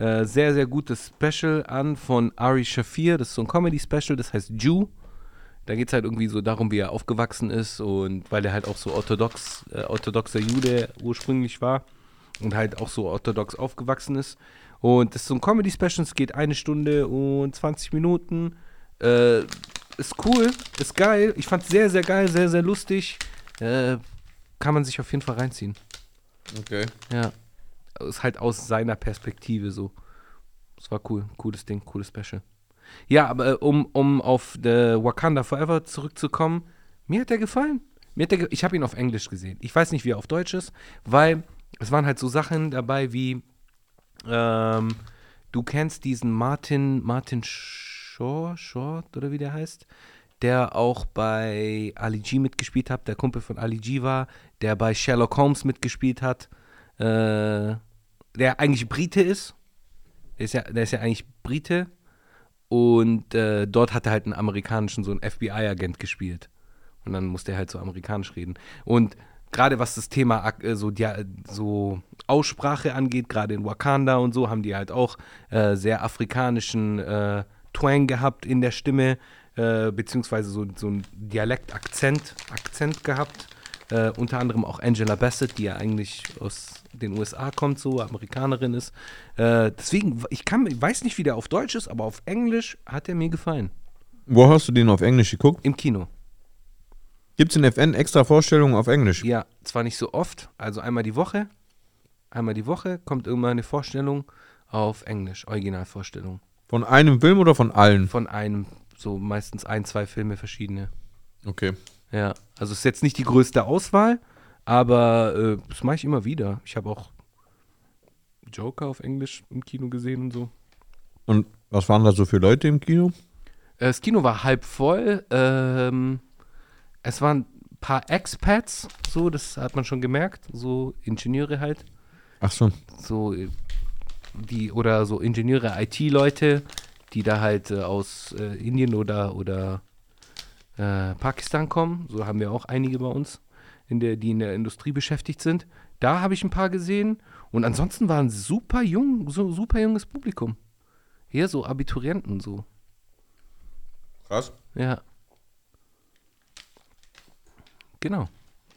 Speaker 2: äh, sehr, sehr gutes Special an von Ari Shafir. Das ist so ein Comedy-Special, das heißt Jew. Da geht es halt irgendwie so darum, wie er aufgewachsen ist und weil er halt auch so orthodox, äh, orthodoxer Jude ursprünglich war und halt auch so orthodox aufgewachsen ist. Und das ist so ein Comedy-Special, es geht eine Stunde und 20 Minuten. Äh, ist cool, ist geil. Ich fand es sehr, sehr geil, sehr, sehr lustig. Äh, kann man sich auf jeden Fall reinziehen.
Speaker 3: Okay.
Speaker 2: Ja. Ist halt aus seiner Perspektive so. Das war cool. Cooles Ding, cooles Special. Ja, aber äh, um, um auf The Wakanda Forever zurückzukommen, mir hat der gefallen. Mir hat der ge ich habe ihn auf Englisch gesehen. Ich weiß nicht, wie er auf Deutsch ist, weil es waren halt so Sachen dabei wie, ähm, du kennst diesen Martin, Martin Short, Short oder wie der heißt, der auch bei Ali G mitgespielt hat, der Kumpel von Ali G war, der bei Sherlock Holmes mitgespielt hat, äh, der eigentlich Brite ist. Der ist ja, der ist ja eigentlich Brite. Und äh, dort hat er halt einen amerikanischen, so einen FBI-Agent gespielt. Und dann musste er halt so amerikanisch reden. Und gerade was das Thema äh, so, dia so Aussprache angeht, gerade in Wakanda und so, haben die halt auch äh, sehr afrikanischen äh, Twang gehabt in der Stimme, beziehungsweise so, so ein Dialekt-Akzent Akzent gehabt. Äh, unter anderem auch Angela Bassett, die ja eigentlich aus den USA kommt, so Amerikanerin ist. Äh, deswegen, ich kann, ich weiß nicht, wie der auf Deutsch ist, aber auf Englisch hat er mir gefallen.
Speaker 3: Wo hast du den auf Englisch geguckt?
Speaker 2: Im Kino.
Speaker 3: Gibt's in FN extra Vorstellungen auf Englisch?
Speaker 2: Ja, zwar nicht so oft, also einmal die Woche. Einmal die Woche kommt irgendwann eine Vorstellung auf Englisch, Originalvorstellung.
Speaker 3: Von einem Film oder von allen?
Speaker 2: Von einem, so meistens ein, zwei Filme verschiedene.
Speaker 3: Okay.
Speaker 2: Ja, also ist jetzt nicht die größte Auswahl, aber äh, das mache ich immer wieder. Ich habe auch Joker auf Englisch im Kino gesehen und so.
Speaker 3: Und was waren da so für Leute im Kino?
Speaker 2: Äh, Das Kino war halb voll. Ähm, es waren ein paar Expats, so, das hat man schon gemerkt. So Ingenieure halt.
Speaker 3: Ach so.
Speaker 2: So, äh, die, oder so Ingenieure, IT-Leute, die da halt äh, aus äh, Indien oder, oder äh, Pakistan kommen. So haben wir auch einige bei uns, in der, die in der Industrie beschäftigt sind. Da habe ich ein paar gesehen. Und ansonsten waren super jung, so super junges Publikum. Eher so Abiturienten so.
Speaker 3: Krass.
Speaker 2: Ja. Genau.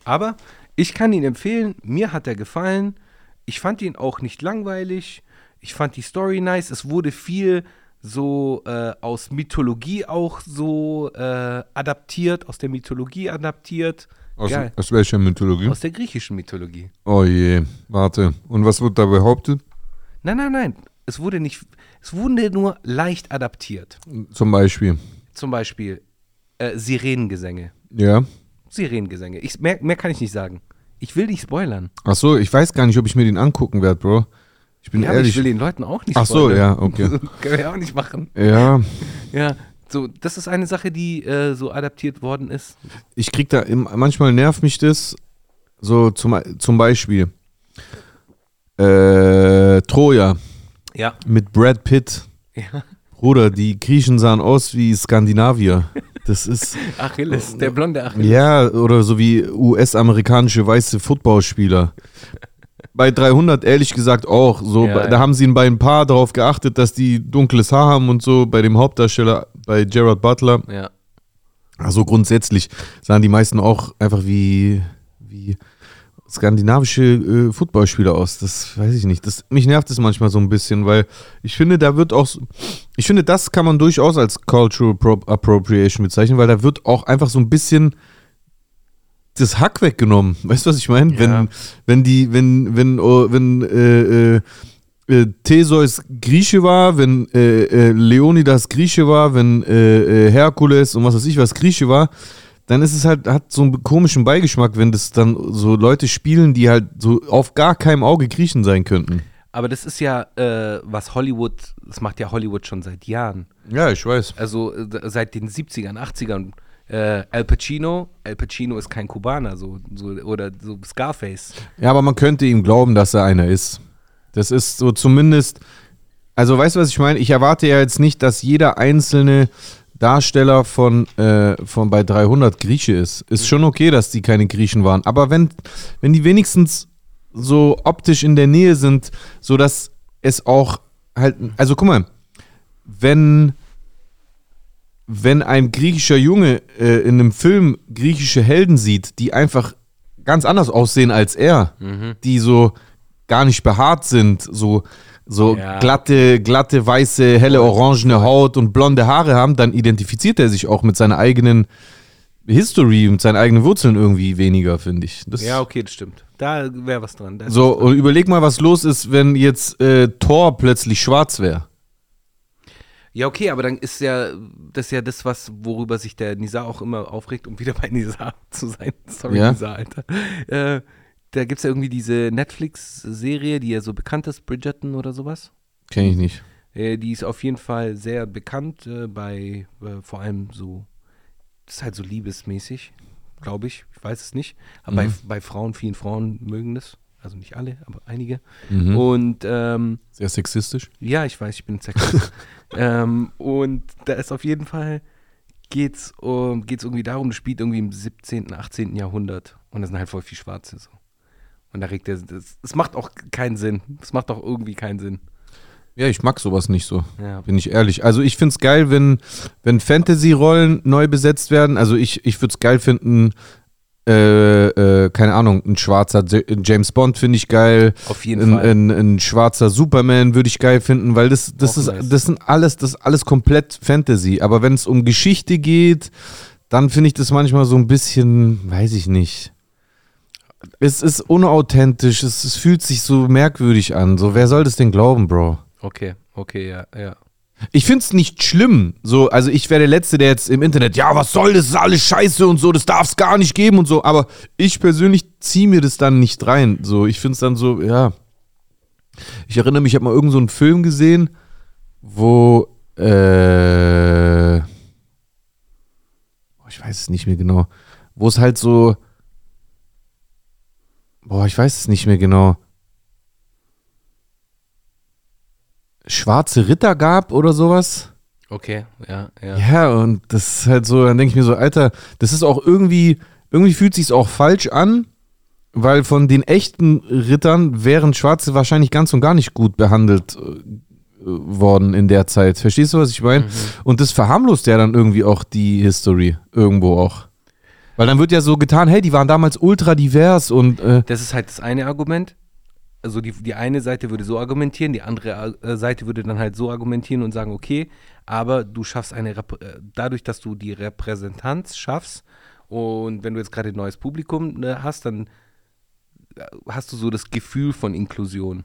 Speaker 2: Aber ich kann ihn empfehlen. Mir hat er gefallen. Ich fand ihn auch nicht langweilig. Ich fand die Story nice. Es wurde viel so äh, aus Mythologie auch so äh, adaptiert, aus der Mythologie adaptiert.
Speaker 3: Aus,
Speaker 2: Geil.
Speaker 3: aus welcher Mythologie?
Speaker 2: Aus der griechischen Mythologie.
Speaker 3: oh je, warte. Und was wird da behauptet?
Speaker 2: Nein, nein, nein. Es wurde nicht. Es wurde nur leicht adaptiert.
Speaker 3: Zum Beispiel.
Speaker 2: Zum Beispiel äh, Sirenengesänge.
Speaker 3: Ja.
Speaker 2: Sirenengesänge. Ich, mehr, mehr kann ich nicht sagen. Ich will nicht spoilern.
Speaker 3: Ach so, ich weiß gar nicht, ob ich mir den angucken werde, Bro. Ich bin
Speaker 2: Ja, aber ich
Speaker 3: ehrlich.
Speaker 2: will den Leuten auch nicht
Speaker 3: Ach so,
Speaker 2: spoilern.
Speaker 3: ja, okay.
Speaker 2: Können wir auch nicht machen.
Speaker 3: ja,
Speaker 2: Ja, so, das ist eine Sache, die äh, so adaptiert worden ist.
Speaker 3: ich krieg da, im, manchmal nervt mich das, so zum, zum Beispiel, äh, Troja
Speaker 2: Ja.
Speaker 3: mit Brad Pitt.
Speaker 2: ja.
Speaker 3: Bruder, die Griechen sahen aus wie Skandinavier. Das ist,
Speaker 2: Achilles, der blonde Achilles.
Speaker 3: ja, oder so wie US-amerikanische weiße Footballspieler. Bei 300 ehrlich gesagt auch. So,
Speaker 2: Ja.
Speaker 3: Da haben sie bei ein paar darauf geachtet, dass die dunkles Haar haben und so. Bei dem Hauptdarsteller, bei Gerard Butler.
Speaker 2: Ja.
Speaker 3: Also grundsätzlich sahen die meisten auch einfach wie, wie skandinavische äh, Footballspieler aus. Das weiß ich nicht. Das, mich nervt es manchmal so ein bisschen, weil ich finde, da wird auch, ich finde, das kann man durchaus als Cultural Pro Appropriation bezeichnen, weil da wird auch einfach so ein bisschen das Hack weggenommen. Weißt du, was ich meine?
Speaker 2: Ja.
Speaker 3: Wenn, wenn die, wenn, wenn, oh, wenn äh, äh, äh, Theseus Grieche war, wenn äh, äh, Leonidas Grieche war, wenn äh, äh, Herkules und was weiß ich was Grieche war, dann ist es halt, hat so einen komischen Beigeschmack, wenn das dann so Leute spielen, die halt so auf gar keinem Auge Griechen sein könnten.
Speaker 2: Aber das ist ja, äh, was Hollywood, das macht ja Hollywood schon seit Jahren.
Speaker 3: Ja, ich weiß.
Speaker 2: Also seit den 70ern, 80ern. Äh, Al Pacino, Al Pacino ist kein Kubaner, so, so oder so Scarface.
Speaker 3: Ja, aber man könnte ihm glauben, dass er einer ist. Das ist so zumindest. Also, weißt du, was ich meine? Ich erwarte ja jetzt nicht, dass jeder einzelne Darsteller von, äh, von bei 300 Grieche ist. Ist schon okay, dass die keine Griechen waren. Aber wenn, wenn die wenigstens so optisch in der Nähe sind, sodass es auch halt. Also, guck mal, wenn wenn ein griechischer Junge äh, in einem Film griechische Helden sieht, die einfach ganz anders aussehen als er, die so gar nicht behaart sind, so, so
Speaker 2: Ja.
Speaker 3: glatte, glatte, weiße, helle, orangene Haut und blonde Haare haben, dann identifiziert er sich auch mit seiner eigenen History, mit seinen eigenen Wurzeln irgendwie weniger, finde ich. Das
Speaker 2: Ja, okay, das stimmt. Da wäre was dran.
Speaker 3: So,
Speaker 2: was dran.
Speaker 3: und überleg mal, was los ist, wenn jetzt äh, Thor plötzlich schwarz wäre.
Speaker 2: Ja, okay, aber dann ist ja das ist ja das, was, worüber sich der Nizar auch immer aufregt, um wieder bei Nizar zu sein. Sorry,
Speaker 3: Ja.
Speaker 2: Nizar, Alter. Äh, da gibt es ja irgendwie diese Netflix-Serie, die ja so bekannt ist, Bridgerton oder sowas.
Speaker 3: Kenne ich nicht.
Speaker 2: Äh, die ist auf jeden Fall sehr bekannt äh, bei äh, vor allem so, das ist halt so liebesmäßig, glaube ich. Ich weiß es nicht. Aber bei, bei Frauen, vielen Frauen mögen das. Also nicht alle, aber einige.
Speaker 3: Mhm.
Speaker 2: Und ähm,
Speaker 3: Sehr sexistisch.
Speaker 2: ja, ich weiß, ich bin Sexist. ähm, und da ist auf jeden Fall, geht's, um, geht's irgendwie darum, das spielt irgendwie im 17., 18. Jahrhundert. Und da sind halt voll viel Schwarze so. Und da regt er, das, es macht auch keinen Sinn. Es macht auch irgendwie keinen Sinn.
Speaker 3: Ja, ich mag sowas nicht so.
Speaker 2: Ja.
Speaker 3: Bin ich ehrlich. Also ich finde es geil, wenn, wenn Fantasy-Rollen neu besetzt werden. Also ich, ich würde es geil finden, äh, äh, keine Ahnung, ein schwarzer James Bond finde ich geil.
Speaker 2: Auf jeden
Speaker 3: Ein,
Speaker 2: Fall.
Speaker 3: ein, ein schwarzer Superman würde ich geil finden, weil das, das
Speaker 2: Auch
Speaker 3: ist,
Speaker 2: nice.
Speaker 3: das sind alles, das alles komplett Fantasy. Aber wenn es um Geschichte geht, dann finde ich das manchmal so ein bisschen, weiß ich nicht. Es ist unauthentisch, es, es fühlt sich so merkwürdig an. So, wer soll das denn glauben, Bro?
Speaker 2: Okay, okay, ja, ja.
Speaker 3: Ich find's nicht schlimm. So, also ich wäre der Letzte, der jetzt im Internet, ja, was soll das, das ist alles scheiße und so, das darf's gar nicht geben und so. Aber ich persönlich ziehe mir das dann nicht rein. So, ich find's dann so, ja. Ich erinnere mich, ich habe mal irgendeinen so Film gesehen, wo, äh, ich weiß es nicht mehr genau, wo es halt so, boah, ich weiß es nicht mehr genau. Schwarze Ritter gab oder sowas.
Speaker 2: Okay, ja, ja.
Speaker 3: Ja, und das ist halt so, dann denke ich mir so, Alter, das ist auch irgendwie, irgendwie fühlt sich auch falsch an, weil von den echten Rittern wären Schwarze wahrscheinlich ganz und gar nicht gut behandelt äh, worden in der Zeit. Verstehst du, was ich meine? Und das verharmlost ja dann irgendwie auch die History irgendwo auch. Weil dann wird ja so getan, hey, die waren damals ultra divers und äh,
Speaker 2: Das ist halt das eine Argument. Also die, die eine Seite würde so argumentieren, die andere äh, Seite würde dann halt so argumentieren und sagen, okay, aber du schaffst eine, äh, dadurch, dass du die Repräsentanz schaffst und wenn du jetzt gerade ein neues Publikum ne, hast, dann äh, hast du so das Gefühl von Inklusion.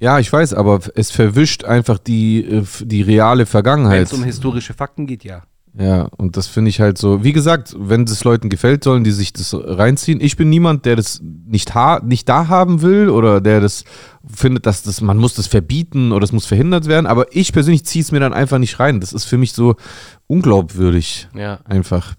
Speaker 3: ja, ich weiß, aber es verwischt einfach die, äh, die reale
Speaker 2: Wenn
Speaker 3: Vergangenheit.
Speaker 2: es um historische Fakten geht, ja.
Speaker 3: Ja, und das finde ich halt so, wie gesagt, wenn es Leuten gefällt, sollen die sich das reinziehen. Ich bin niemand, der das nicht, ha nicht da haben will oder der das findet, dass das, man muss das verbieten oder es muss verhindert werden, aber ich persönlich ziehe es mir dann einfach nicht rein. Das ist für mich so unglaubwürdig.
Speaker 2: Ja.
Speaker 3: Einfach.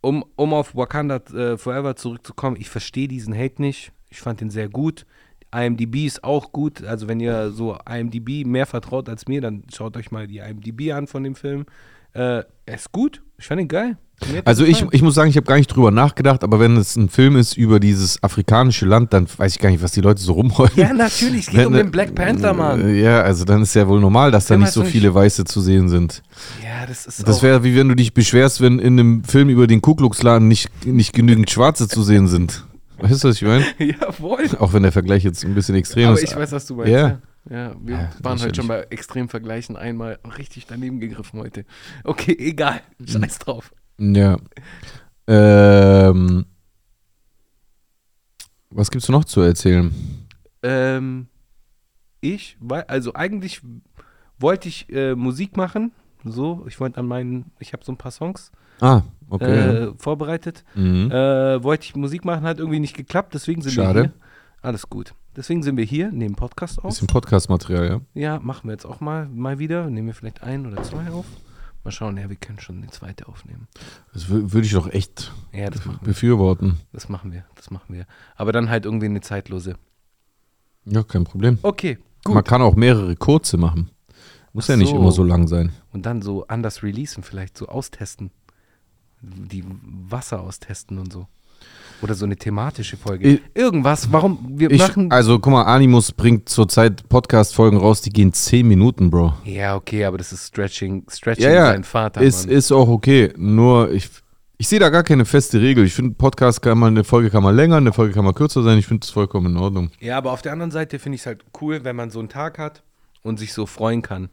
Speaker 2: Um, um auf Wakanda äh, Forever zurückzukommen, ich verstehe diesen Hate nicht. Ich fand den sehr gut. IMDb ist auch gut. Also wenn ihr so IMDb mehr vertraut als mir, dann schaut euch mal die IMDb an von dem Film. Äh, er ist gut. Ich fand ihn geil.
Speaker 3: Also ich, ich muss sagen, ich habe gar nicht drüber nachgedacht, aber wenn es ein Film ist über dieses afrikanische Land, dann weiß ich gar nicht, was die Leute so rumheulen.
Speaker 2: Ja, natürlich. Es geht um den Black Panther, Mann.
Speaker 3: Äh, Ja, also dann ist ja wohl normal, dass da
Speaker 2: Film
Speaker 3: nicht
Speaker 2: heißt
Speaker 3: so
Speaker 2: doch nicht-
Speaker 3: viele Weiße zu sehen sind.
Speaker 2: Ja, das ist
Speaker 3: Das wäre wie wenn du dich beschwerst, wenn in einem Film über den Ku Klux Klan nicht, nicht genügend Schwarze zu sehen sind. Weißt du, was ich meine?
Speaker 2: Jawohl.
Speaker 3: Auch wenn der Vergleich jetzt ein bisschen extrem
Speaker 2: Aber
Speaker 3: ist.
Speaker 2: ich weiß, was du meinst.
Speaker 3: Ja.
Speaker 2: Ja, ja wir
Speaker 3: Ja,
Speaker 2: waren heute schon bei Extremvergleichen einmal richtig daneben gegriffen heute. Okay, egal. Scheiß drauf.
Speaker 3: Ja. Ähm, was gibt's noch zu erzählen?
Speaker 2: Ähm, ich, wei- also eigentlich wollte ich äh, Musik machen. So, ich wollte an meinen, ich habe so ein paar Songs
Speaker 3: Ah, okay.
Speaker 2: äh, vorbereitet.
Speaker 3: mhm.
Speaker 2: Äh, wollte ich Musik machen, hat irgendwie nicht geklappt, deswegen sind
Speaker 3: Schade.
Speaker 2: wir hier. Alles gut. Deswegen sind wir hier, nehmen Podcast auf.
Speaker 3: Bisschen Podcast-Material, ja.
Speaker 2: Ja, machen wir jetzt auch mal, mal wieder. Nehmen wir vielleicht ein oder zwei auf. Mal schauen, ja, wir können schon eine zweite aufnehmen.
Speaker 3: Das wür- würde ich doch echt
Speaker 2: Ja, das machen wir.
Speaker 3: befürworten.
Speaker 2: Das machen wir. Das machen wir. Aber dann halt irgendwie eine zeitlose.
Speaker 3: Ja, kein Problem.
Speaker 2: Okay, gut.
Speaker 3: Man kann auch mehrere kurze machen. Muss ja nicht
Speaker 2: so.
Speaker 3: immer so lang sein.
Speaker 2: Und dann so anders releasen, vielleicht so austesten. Die Wasser austesten und so. Oder so eine thematische Folge.
Speaker 3: Ich-
Speaker 2: Irgendwas, warum wir
Speaker 3: Ich,
Speaker 2: machen.
Speaker 3: also, guck mal, Animus bringt zurzeit Podcast-Folgen raus, die gehen 10 Minuten, Bro.
Speaker 2: Ja, okay, aber das ist Stretching, Stretching
Speaker 3: Ja, ja,
Speaker 2: sein Vater.
Speaker 3: Ist,
Speaker 2: Mann.
Speaker 3: ist auch okay. Nur, ich, ich sehe da gar keine feste Regel. Ich finde, Podcast kann man, eine Folge kann mal länger, eine Folge kann mal kürzer sein. Ich finde das vollkommen in Ordnung.
Speaker 2: Ja, aber auf der anderen Seite finde ich es halt cool, wenn man so einen Tag hat und sich so freuen kann.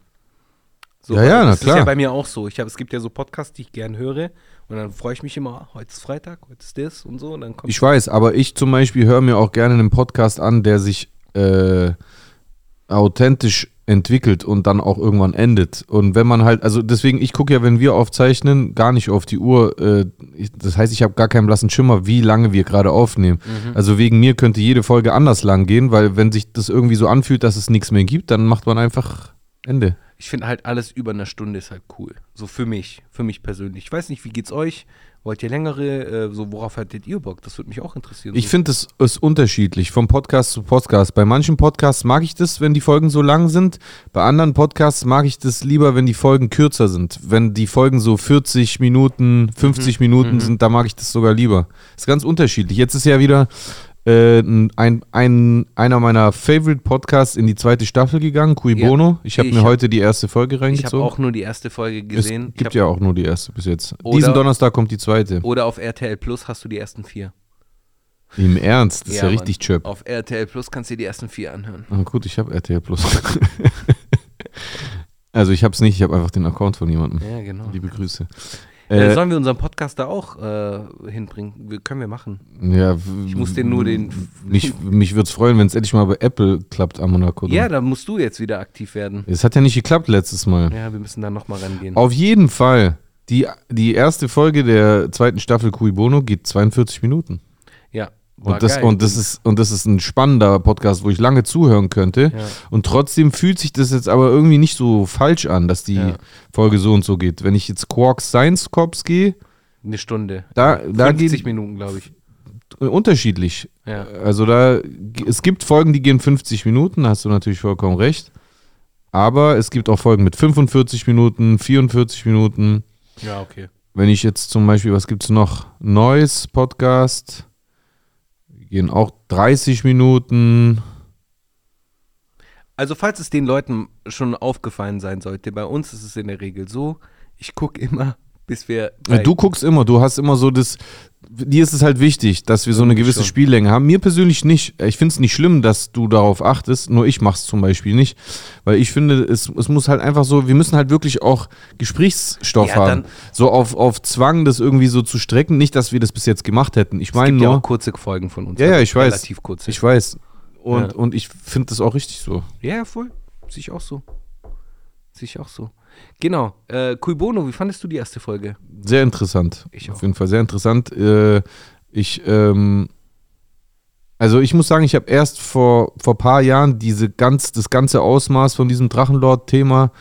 Speaker 2: So,
Speaker 3: Ja, ja, na
Speaker 2: das ist
Speaker 3: klar.
Speaker 2: ja bei mir auch so. Ich hab, es gibt ja so Podcasts, die ich gern höre und dann freue ich mich immer, ah, heute ist Freitag, heute ist das und so und dann kommt
Speaker 3: Ich weiß, aber ich zum Beispiel höre mir auch gerne einen Podcast an, der sich äh, authentisch entwickelt und dann auch irgendwann endet. Und wenn man halt, also deswegen, ich gucke ja, wenn wir aufzeichnen, gar nicht auf die Uhr. Äh, ich, das heißt, ich habe gar keinen blassen Schimmer, wie lange wir gerade aufnehmen. Also wegen mir könnte jede Folge anders lang gehen, weil wenn sich das irgendwie so anfühlt, dass es nichts mehr gibt, dann macht man einfach Ende.
Speaker 2: Ich finde halt alles über eine Stunde ist halt cool. So für mich, für mich persönlich. Ich weiß nicht, wie geht's euch? Wollt ihr längere, äh, so worauf hattet ihr Bock? Das würde mich auch interessieren.
Speaker 3: Ich finde, es ist unterschiedlich vom Podcast zu Podcast. Bei manchen Podcasts mag ich das, wenn die Folgen so lang sind. Bei anderen Podcasts mag ich das lieber, wenn die Folgen kürzer sind. Wenn die Folgen so 40 Minuten, 50 Minuten sind, da mag ich das sogar lieber. Ist ganz unterschiedlich. Jetzt ist ja wieder äh, ein, ein, einer meiner Favorite Podcasts in die zweite Staffel gegangen, Cui
Speaker 2: Ja.
Speaker 3: Bono. Ich habe mir
Speaker 2: hab-
Speaker 3: heute die erste Folge
Speaker 2: Ich habe
Speaker 3: reingezogen.
Speaker 2: auch nur die erste Folge gesehen.
Speaker 3: es gibt
Speaker 2: hab,
Speaker 3: ja auch nur die erste bis jetzt.
Speaker 2: Oder-
Speaker 3: Diesen Donnerstag kommt die zweite.
Speaker 2: Oder auf RTL Plus hast du die ersten vier.
Speaker 3: Im Ernst, das ist ja,
Speaker 2: Mann.
Speaker 3: richtig chöp.
Speaker 2: Auf RTL Plus kannst du dir die ersten vier anhören.
Speaker 3: Ah, gut, ich habe RTL Plus. also ich habe es nicht, ich habe einfach den Account von jemandem.
Speaker 2: Ja, genau.
Speaker 3: Liebe Grüße.
Speaker 2: Äh, sollen wir unseren Podcast da auch äh, hinbringen? Wir, können wir machen.
Speaker 3: ja,
Speaker 2: Ich muss den nur den-
Speaker 3: Mich, mich würde es freuen, wenn es endlich mal bei Apple klappt am Monaco.
Speaker 2: Ja, da musst du jetzt wieder aktiv werden.
Speaker 3: Es hat ja nicht geklappt letztes Mal.
Speaker 2: Ja, wir müssen da nochmal rangehen.
Speaker 3: Auf jeden Fall. Die, die erste Folge der zweiten Staffel Cui Bono geht 42 Minuten.
Speaker 2: War
Speaker 3: Und das,
Speaker 2: geil.
Speaker 3: und, das ist, und das ist ein spannender Podcast, wo ich lange zuhören könnte.
Speaker 2: Ja.
Speaker 3: Und trotzdem fühlt sich das jetzt aber irgendwie nicht so falsch an, dass die
Speaker 2: Ja.
Speaker 3: Folge so und so geht. Wenn ich jetzt Quarks Science Corps gehe,
Speaker 2: Eine Stunde.
Speaker 3: da, da
Speaker 2: 50
Speaker 3: geht
Speaker 2: Minuten, glaube ich.
Speaker 3: äh, unterschiedlich.
Speaker 2: Ja.
Speaker 3: Also da, es gibt Folgen, die gehen 50 Minuten, da hast du natürlich vollkommen recht. Aber es gibt auch Folgen mit 45 Minuten, 44 Minuten.
Speaker 2: Ja, okay.
Speaker 3: Wenn ich jetzt zum Beispiel, was gibt es noch? Neues Podcast. Gehen auch 30 Minuten.
Speaker 2: Also, falls es den Leuten schon aufgefallen sein sollte, bei uns ist es in der Regel so, ich gucke immer, bis wir. bei-
Speaker 3: Du guckst immer, du hast immer so das. Dir ist es halt wichtig, dass wir so eine gewisse. Spiellänge haben. Mir persönlich nicht. Ich finde es nicht schlimm, dass du darauf achtest, nur ich mach's zum Beispiel nicht. Weil ich finde, es, es muss halt einfach so, wir müssen halt wirklich auch Gesprächsstoff
Speaker 2: Ja,
Speaker 3: haben. So auf, auf Zwang, das irgendwie so zu strecken. Nicht, dass wir das bis jetzt gemacht hätten. Ich
Speaker 2: es
Speaker 3: meine
Speaker 2: gibt ja
Speaker 3: nur.
Speaker 2: auch kurze Folgen von uns.
Speaker 3: Ja, ja,
Speaker 2: also
Speaker 3: ich weiß.
Speaker 2: Relativ kurze.
Speaker 3: Ich weiß. Und,
Speaker 2: Ja.
Speaker 3: und ich finde das auch richtig so.
Speaker 2: ja, ja, voll. Sehe ich auch so. Sehe ich auch so. Genau. Äh, Cui Bono, wie fandest du die erste Folge?
Speaker 3: Sehr interessant.
Speaker 2: Ich
Speaker 3: Auf
Speaker 2: auch.
Speaker 3: jeden Fall sehr interessant. Äh, ich, ähm, also ich muss sagen, ich habe erst vor vor paar Jahren diese ganz, das ganze Ausmaß von diesem Drachenlord-Thema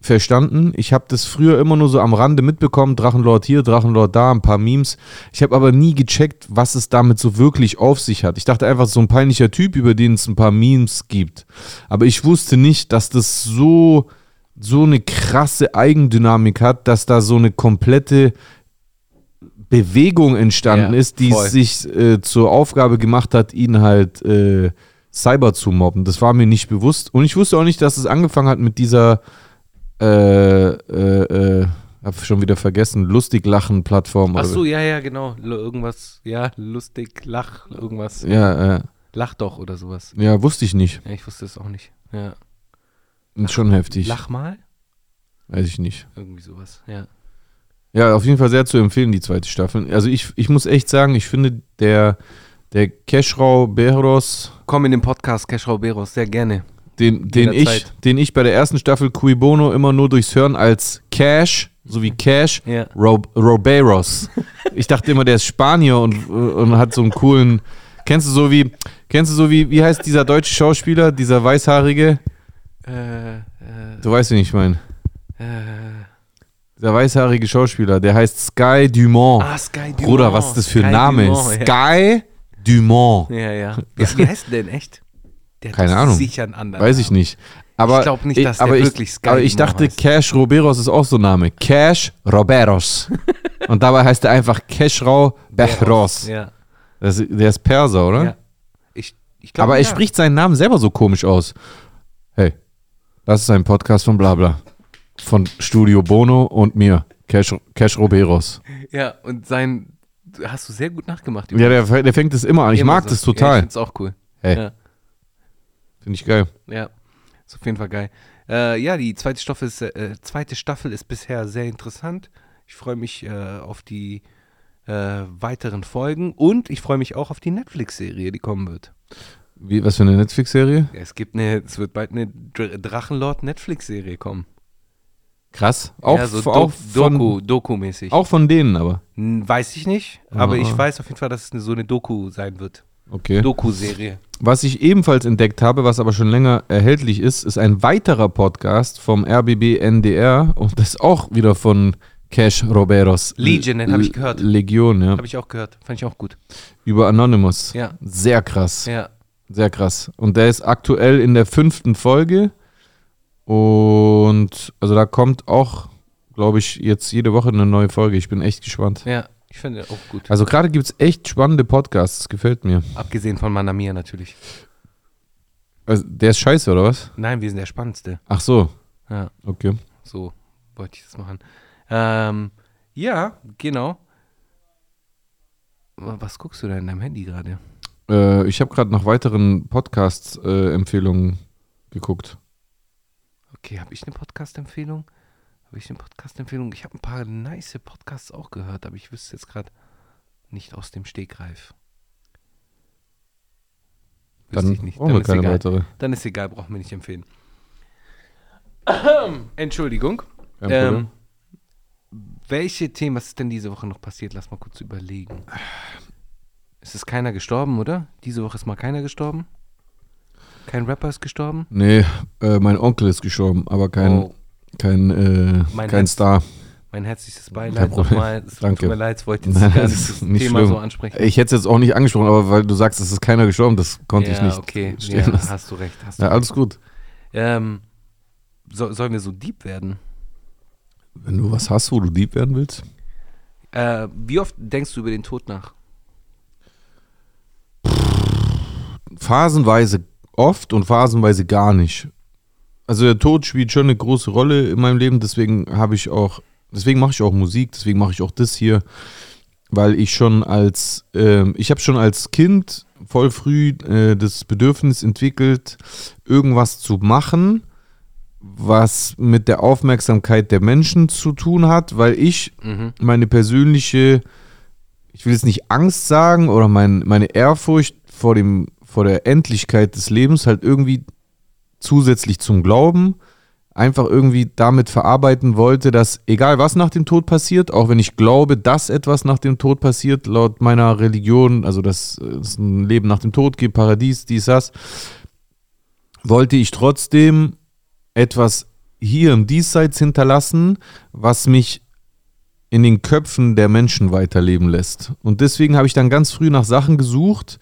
Speaker 3: verstanden. Ich habe das früher immer nur so am Rande mitbekommen, Drachenlord hier, Drachenlord da, ein paar Memes. Ich habe aber nie gecheckt, was es damit so wirklich auf sich hat. Ich dachte einfach, so ein peinlicher Typ, über den es ein paar Memes gibt. Aber ich wusste nicht, dass das so, so eine krasse Eigendynamik hat, dass da so eine komplette Bewegung entstanden
Speaker 2: Ja,
Speaker 3: ist, die
Speaker 2: voll.
Speaker 3: sich äh, zur Aufgabe gemacht hat, ihn halt äh, Cyber zu mobben. Das war mir nicht bewusst. Und ich wusste auch nicht, dass es angefangen hat mit dieser, äh, äh, äh, hab schon wieder vergessen, Lustig-Lachen-Plattform.
Speaker 2: Ach so, ja, ja, genau. L irgendwas, ja, lustig, lach, irgendwas.
Speaker 3: Ja, äh,
Speaker 2: Lach doch oder sowas.
Speaker 3: ja, wusste ich nicht.
Speaker 2: Ja, ich wusste es auch nicht. Ja.
Speaker 3: Ist schon heftig.
Speaker 2: Lach mal?
Speaker 3: Weiß ich nicht.
Speaker 2: Irgendwie sowas, ja.
Speaker 3: Ja, auf jeden Fall sehr zu empfehlen, die zweite Staffel. Also ich, ich muss echt sagen, ich finde, der, der Keschrau Beros,
Speaker 2: Komm in den Podcast Cash Beros, sehr gerne.
Speaker 3: den, den, ich, den ich bei der ersten Staffel Cui Bono immer nur durchs Hören als Cash, so wie Cash,
Speaker 2: Ja.
Speaker 3: Ro Roberos. Ich dachte immer, der ist Spanier und, und hat so einen coolen Kennst du so wie, kennst du so wie, wie heißt dieser deutsche Schauspieler, dieser weißhaarige?
Speaker 2: Äh, äh,
Speaker 3: Du weißt, wen ich meine.
Speaker 2: äh.
Speaker 3: Dieser weißhaarige Schauspieler, der heißt Sky Dumont.
Speaker 2: Ah, Sky Dumont.
Speaker 3: Bruder, was ist das für ein Name?
Speaker 2: Dumont, ja.
Speaker 3: Sky Dumont.
Speaker 2: Ja, ja. Wie, wie heißt der denn echt? Der
Speaker 3: Keine Ahnung.
Speaker 2: Sicher einen anderen.
Speaker 3: Weiß ich nicht. Aber
Speaker 2: Ich glaub nicht, dass der
Speaker 3: ich,
Speaker 2: wirklich Sky
Speaker 3: Aber ich
Speaker 2: Dumont
Speaker 3: dachte,
Speaker 2: heißt.
Speaker 3: Cash Roberos ist auch so ein Name. Cash Roberos. Und dabei heißt er einfach Keshrau Behros.
Speaker 2: Ja.
Speaker 3: Das, der ist Perser, oder?
Speaker 2: ja. Ich, glaub,
Speaker 3: Aber er
Speaker 2: ja.
Speaker 3: spricht seinen Namen selber so komisch aus. Das ist ein Podcast von Blabla. Von Studio Bono und mir, Cash, Cash Roberos.
Speaker 2: Ja, und sein. Hast du sehr gut nachgemacht.
Speaker 3: Ja, der, der fängt es immer an. Ich
Speaker 2: Immer
Speaker 3: mag
Speaker 2: so.
Speaker 3: das
Speaker 2: Ja, ich
Speaker 3: total.
Speaker 2: find's auch cool.
Speaker 3: Hey,
Speaker 2: Ja.
Speaker 3: finde ich geil.
Speaker 2: Ja, ist auf jeden Fall geil. Äh, ja, die zweite Staffel, ist, äh, zweite Staffel ist bisher sehr interessant. Ich freue mich äh, auf die äh, weiteren Folgen und ich freue mich auch auf die Netflix-Serie, die kommen wird.
Speaker 3: Wie, was für eine Netflix-Serie?
Speaker 2: Es gibt eine, es wird bald eine Dr Drachenlord-Netflix-Serie kommen.
Speaker 3: Krass. Auch,
Speaker 2: ja, so
Speaker 3: auch, von,
Speaker 2: Doku, Doku-mäßig.
Speaker 3: auch von denen aber.
Speaker 2: Weiß ich nicht, aber
Speaker 3: Ah.
Speaker 2: ich weiß auf jeden Fall, dass es eine, so eine Doku sein wird.
Speaker 3: Okay.
Speaker 2: Doku-Serie.
Speaker 3: Was ich ebenfalls entdeckt habe, was aber schon länger erhältlich ist, ist ein weiterer Podcast vom RBB NDR und das auch wieder von Cash Roberos.
Speaker 2: Legion, den hab ich gehört.
Speaker 3: Legion, ja.
Speaker 2: Habe ich auch gehört. Fand ich auch gut.
Speaker 3: Über Anonymous.
Speaker 2: Ja.
Speaker 3: Sehr krass.
Speaker 2: Ja.
Speaker 3: Sehr krass. Und der ist aktuell in der fünften Folge. Und also da kommt auch, glaube ich, jetzt jede Woche eine neue Folge. Ich bin echt gespannt.
Speaker 2: Ja, ich finde auch gut.
Speaker 3: Also gerade gibt es echt spannende Podcasts. Das gefällt mir.
Speaker 2: Abgesehen von Manamia natürlich.
Speaker 3: Also, der ist scheiße, oder was?
Speaker 2: Nein, wir sind der Spannendste.
Speaker 3: Ach so.
Speaker 2: Ja,
Speaker 3: Okay.
Speaker 2: so wollte ich das machen. Ähm, ja, genau. Was guckst du da in deinem Handy gerade?
Speaker 3: Äh, ich habe gerade nach weiteren Podcast-Empfehlungen geguckt.
Speaker 2: Okay, habe ich eine Podcast-Empfehlung? Habe ich eine Podcast-Empfehlung? Ich habe ein paar nice Podcasts auch gehört, aber ich wüsste jetzt gerade nicht aus dem Stegreif. Wüsste
Speaker 3: Dann
Speaker 2: ich nicht. Dann
Speaker 3: wir
Speaker 2: ist
Speaker 3: keine
Speaker 2: egal.
Speaker 3: weitere.
Speaker 2: Dann ist egal, brauchen wir nicht empfehlen. Entschuldigung. Ähm. Welche Themen, was ist denn diese Woche noch passiert? Lass mal kurz überlegen. Es ist keiner gestorben, oder? Diese Woche ist mal keiner gestorben? Kein Rapper ist gestorben?
Speaker 3: Nee, äh, mein Onkel ist gestorben, aber kein,
Speaker 2: Oh,
Speaker 3: kein, äh,
Speaker 2: Mein
Speaker 3: kein
Speaker 2: Herz-
Speaker 3: Star.
Speaker 2: mein herzlichstes
Speaker 3: Kein
Speaker 2: Beileid nochmal.
Speaker 3: Danke.
Speaker 2: Tut mir leid, ich wollte jetzt
Speaker 3: Nein,
Speaker 2: gar nicht das
Speaker 3: nicht
Speaker 2: Thema
Speaker 3: schlimm.
Speaker 2: so ansprechen.
Speaker 3: Ich hätte es jetzt auch nicht angesprochen, aber weil du sagst, es ist keiner gestorben, das konnte
Speaker 2: ja,
Speaker 3: ich nicht
Speaker 2: okay.
Speaker 3: stehen
Speaker 2: Ja, hast du recht. Hast du
Speaker 3: Ja, alles gut.
Speaker 2: Ähm, so, sollen wir so deep werden?
Speaker 3: Wenn du was hast, wo du Dieb werden willst.
Speaker 2: Äh, wie oft denkst du über den Tod nach?
Speaker 3: Phasenweise oft und phasenweise gar nicht. Also der Tod spielt schon eine große Rolle in meinem Leben, deswegen habe ich auch, deswegen mache ich auch Musik, deswegen mache ich auch das hier, weil ich schon als, ähm, ich habe schon als Kind voll früh äh, das Bedürfnis entwickelt, irgendwas zu machen, was mit der Aufmerksamkeit der Menschen zu tun hat, weil ich
Speaker 2: Mhm.
Speaker 3: meine persönliche, ich will jetzt nicht Angst sagen oder mein, meine Ehrfurcht vor, dem, vor der Endlichkeit des Lebens halt irgendwie zusätzlich zum Glauben einfach irgendwie damit verarbeiten wollte, dass egal was nach dem Tod passiert, auch wenn ich glaube, dass etwas nach dem Tod passiert, laut meiner Religion, also dass es ein Leben nach dem Tod gibt, Paradies, dies, das, wollte ich trotzdem etwas hier im Diesseits hinterlassen, was mich in den Köpfen der Menschen weiterleben lässt. Und deswegen habe ich dann ganz früh nach Sachen gesucht,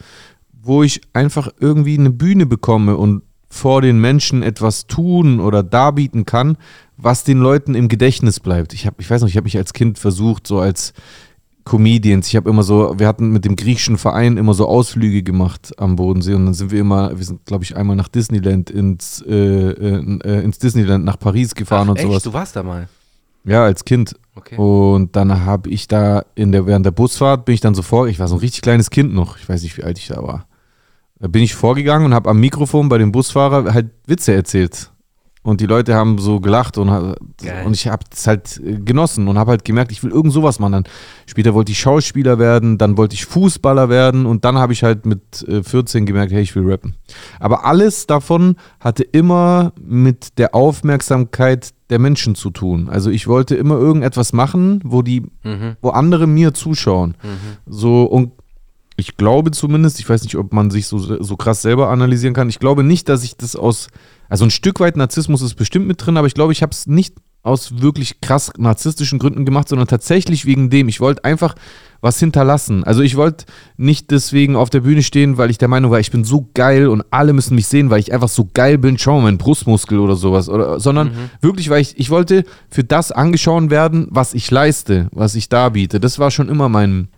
Speaker 3: wo ich einfach irgendwie eine Bühne bekomme und vor den Menschen etwas tun oder darbieten kann, was den Leuten im Gedächtnis bleibt. Ich habe, ich weiß noch, ich habe mich als Kind versucht, so als Comedians. Ich habe immer so, wir hatten mit dem griechischen Verein immer so Ausflüge gemacht am Bodensee und dann sind wir immer, wir sind, glaube ich, einmal nach Disneyland ins, äh, äh, äh, ins Disneyland nach Paris gefahren
Speaker 2: Ach,
Speaker 3: und
Speaker 2: echt?
Speaker 3: sowas.
Speaker 2: Du warst da mal.
Speaker 3: Ja, als Kind.
Speaker 2: Okay.
Speaker 3: Und dann habe ich da in der, während der Busfahrt bin ich dann so vor, ich war so ein richtig kleines Kind noch, ich weiß nicht, wie alt ich da war. Da bin ich vorgegangen und habe am Mikrofon bei dem Busfahrer halt Witze erzählt. Und die Leute haben so gelacht und,
Speaker 2: Geil.
Speaker 3: und ich habe es halt äh, genossen und habe halt gemerkt, ich will irgend sowas machen. Dann später wollte ich Schauspieler werden, dann wollte ich Fußballer werden und dann habe ich halt mit äh, 14 gemerkt, hey, ich will rappen. Aber alles davon hatte immer mit der Aufmerksamkeit der Menschen zu tun. Also ich wollte immer irgendetwas machen, wo die
Speaker 2: Mhm.
Speaker 3: wo andere mir zuschauen.
Speaker 2: Mhm.
Speaker 3: So und ich glaube zumindest, ich weiß nicht, ob man sich so, so krass selber analysieren kann. Ich glaube nicht, dass ich das aus, also ein Stück weit Narzissmus ist bestimmt mit drin, aber ich glaube, ich habe es nicht aus wirklich krass narzisstischen Gründen gemacht, sondern tatsächlich wegen dem. Ich wollte einfach was hinterlassen. Also ich wollte nicht deswegen auf der Bühne stehen, weil ich der Meinung war, ich bin so geil und alle müssen mich sehen, weil ich einfach so geil bin. Schau mal, mein Brustmuskel oder sowas. Oder, sondern mhm. wirklich, weil ich, ich wollte für das angeschaut werden, was ich leiste, was ich darbiete. Das war schon immer mein,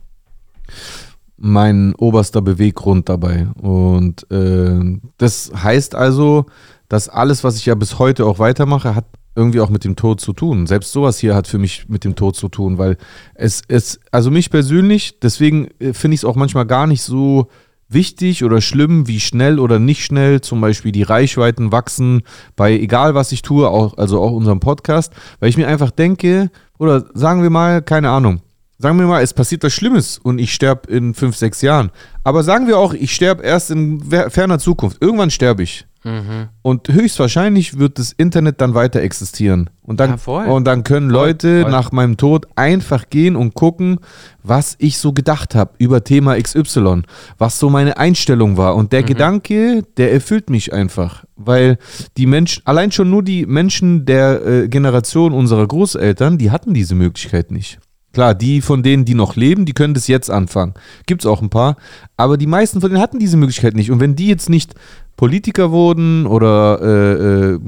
Speaker 3: mein oberster Beweggrund dabei. Und äh, das heißt also, dass alles, was ich ja bis heute auch weitermache, hat irgendwie auch mit dem Tod zu tun. Selbst sowas hier hat für mich mit dem Tod zu tun, weil es, es also mich persönlich, deswegen äh, finde ich es auch manchmal gar nicht so wichtig oder schlimm, wie schnell oder nicht schnell zum Beispiel die Reichweiten wachsen bei egal was ich tue, auch, also auch unserem Podcast, weil ich mir einfach denke, oder sagen wir mal, keine Ahnung, sagen wir mal, es passiert was Schlimmes und ich sterbe in fünf, sechs Jahren. Aber sagen wir auch, ich sterbe erst in ferner Zukunft. Irgendwann sterbe ich. Mhm. Und höchstwahrscheinlich wird das Internet dann weiter existieren. Und dann, ja, und dann können Leute voll. nach meinem Tod einfach gehen und gucken, was ich so gedacht habe über Thema XY, was so meine Einstellung war. Und der mhm. Gedanke, der erfüllt mich einfach. Weil die Menschen, allein schon nur die Menschen der äh, Generation unserer Großeltern, die hatten diese Möglichkeit nicht. Klar, die von denen, die noch leben, die können das jetzt anfangen. Gibt es auch ein paar. Aber die meisten von denen hatten diese Möglichkeit nicht. Und wenn die jetzt nicht Politiker wurden oder äh, äh,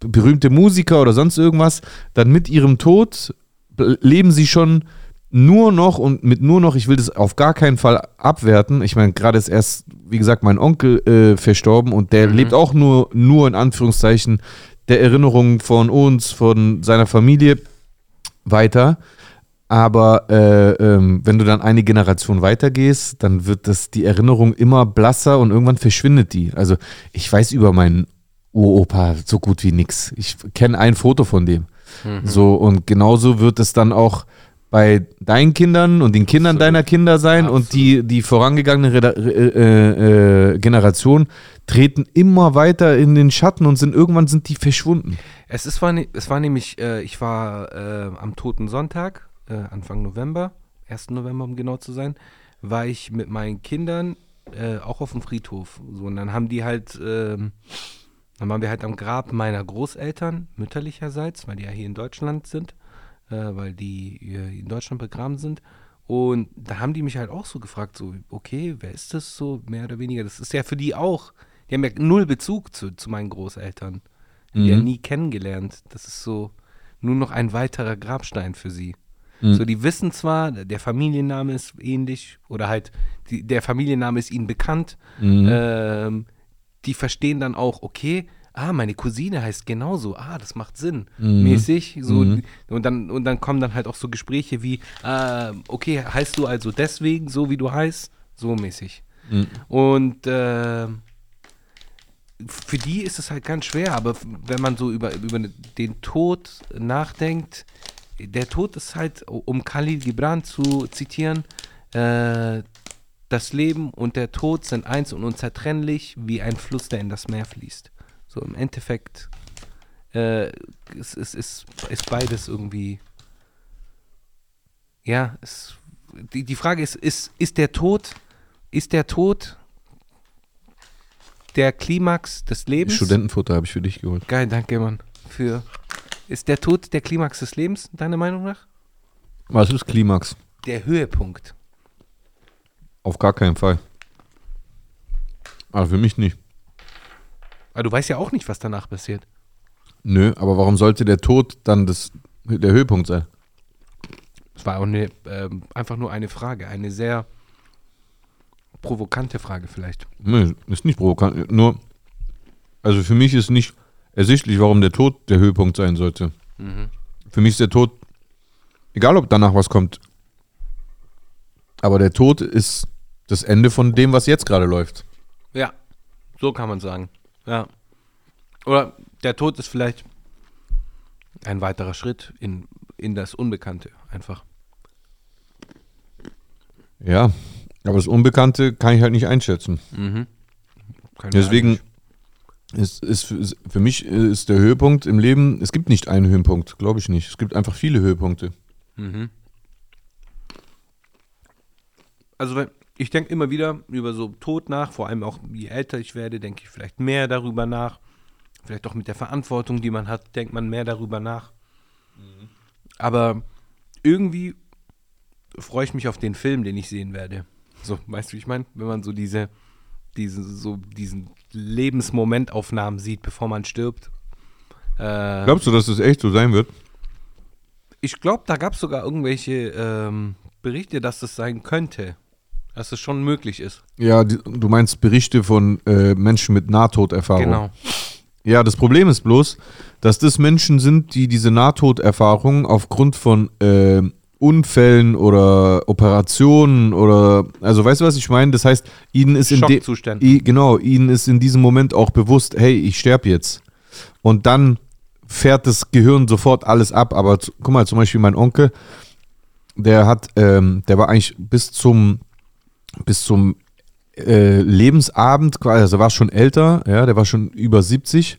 Speaker 3: berühmte Musiker oder sonst irgendwas, dann mit ihrem Tod leben sie schon nur noch und mit nur noch, ich will das auf gar keinen Fall abwerten. Ich meine, gerade ist erst, wie gesagt, mein Onkel äh, verstorben und der mhm. lebt auch nur, nur in Anführungszeichen der Erinnerung von uns, von seiner Familie weiter. Aber äh, ähm, wenn du dann eine Generation weitergehst, dann wird das die Erinnerung immer blasser und irgendwann verschwindet die. Also ich weiß über meinen Uropa so gut wie nix. Ich kenne ein Foto von dem. Mhm. So und genauso wird es dann auch bei deinen Kindern und den Kindern Absolut. deiner Kinder sein Absolut. und die, die vorangegangene Reda äh, äh, Generation treten immer weiter in den Schatten und sind irgendwann sind die verschwunden.
Speaker 2: Es, ist, war, es war nämlich, äh, ich war äh, am Toten Sonntag äh, Anfang November, 1. November um genau zu sein, war ich mit meinen Kindern äh, auch auf dem Friedhof. So, und dann haben die halt, äh, dann waren wir halt am Grab meiner Großeltern, mütterlicherseits, weil die ja hier in Deutschland sind, äh, weil die in Deutschland begraben sind. Und da haben die mich halt auch so gefragt, so, okay, wer ist das so, mehr oder weniger? Das ist ja für die auch, die haben ja null Bezug zu, zu meinen Großeltern. Die mhm. ja nie kennengelernt. Das ist so nur noch ein weiterer Grabstein für sie. Mhm. So, die wissen zwar, der Familienname ist ähnlich oder halt die, der Familienname ist ihnen bekannt. Mhm. Ähm, die verstehen dann auch, okay, ah, meine Cousine heißt genauso, ah, das macht Sinn, mhm. mäßig. So, mhm. und, dann, und dann kommen dann halt auch so Gespräche wie, äh, okay, heißt du also deswegen so, wie du heißt? So mäßig. Mhm. Und äh, für die ist es halt ganz schwer, aber wenn man so über, über den Tod nachdenkt, der Tod ist halt, um Khalil Gibran zu zitieren, äh, das Leben und der Tod sind eins und unzertrennlich wie ein Fluss, der in das Meer fließt. So im Endeffekt äh, ist, ist, ist, ist beides irgendwie. Ja, es, die, die Frage ist, ist, ist der Tod, ist der Tod der Klimax des Lebens?
Speaker 3: Studentenfutter habe ich für dich geholt.
Speaker 2: Geil, danke, Mann. Für ist der Tod der Klimax des Lebens, deiner Meinung nach?
Speaker 3: Was ist Klimax?
Speaker 2: Der Höhepunkt.
Speaker 3: Auf gar keinen Fall. Aber für mich nicht.
Speaker 2: Aber du weißt ja auch nicht, was danach passiert.
Speaker 3: Nö, aber warum sollte der Tod dann das, der Höhepunkt sein?
Speaker 2: Das war auch eine, äh, einfach nur eine Frage, eine sehr provokante Frage vielleicht.
Speaker 3: Nö, ist nicht provokant. Nur, also für mich ist nicht ersichtlich, warum der Tod der Höhepunkt sein sollte. Mhm. Für mich ist der Tod, egal ob danach was kommt, aber der Tod ist das Ende von dem, was jetzt gerade läuft.
Speaker 2: Ja, so kann man sagen. Ja. Oder der Tod ist vielleicht ein weiterer Schritt in, in das Unbekannte, einfach.
Speaker 3: Ja, aber das Unbekannte kann ich halt nicht einschätzen. Mhm. Deswegen, ist, ist, für, mich ist der Höhepunkt im Leben, es gibt nicht einen Höhepunkt, glaube ich nicht. Es gibt einfach viele Höhepunkte. Mhm.
Speaker 2: Also ich denke immer wieder über so Tod nach, vor allem auch je älter ich werde, denke ich vielleicht mehr darüber nach. Vielleicht auch mit der Verantwortung, die man hat, denkt man mehr darüber nach. Aber irgendwie freue ich mich auf den Film, den ich sehen werde. So, weißt du, wie ich meine? Wenn man so diese, diese, so diesen Lebensmomentaufnahmen sieht, bevor man stirbt. Äh,
Speaker 3: Glaubst du, dass das echt so sein wird?
Speaker 2: ich glaube, da gab es sogar irgendwelche ähm, Berichte, dass das sein könnte. Dass es schon möglich ist.
Speaker 3: Ja, die, du meinst Berichte von äh, Menschen mit Nahtoderfahrung.
Speaker 2: Genau.
Speaker 3: Ja, das Problem ist bloß, dass das Menschen sind, die diese Nahtoderfahrung aufgrund von äh, Unfällen oder Operationen oder, also weißt du, was ich meine? Das heißt, ihnen ist in dem, genau, ihnen ist in diesem Moment auch bewusst, hey, ich sterbe jetzt. Und dann fährt das Gehirn sofort alles ab. Aber guck mal, zum Beispiel mein Onkel, der hat, ähm, der war eigentlich bis zum, bis zum äh, Lebensabend, quasi, also er war schon älter, ja, der war schon über 70,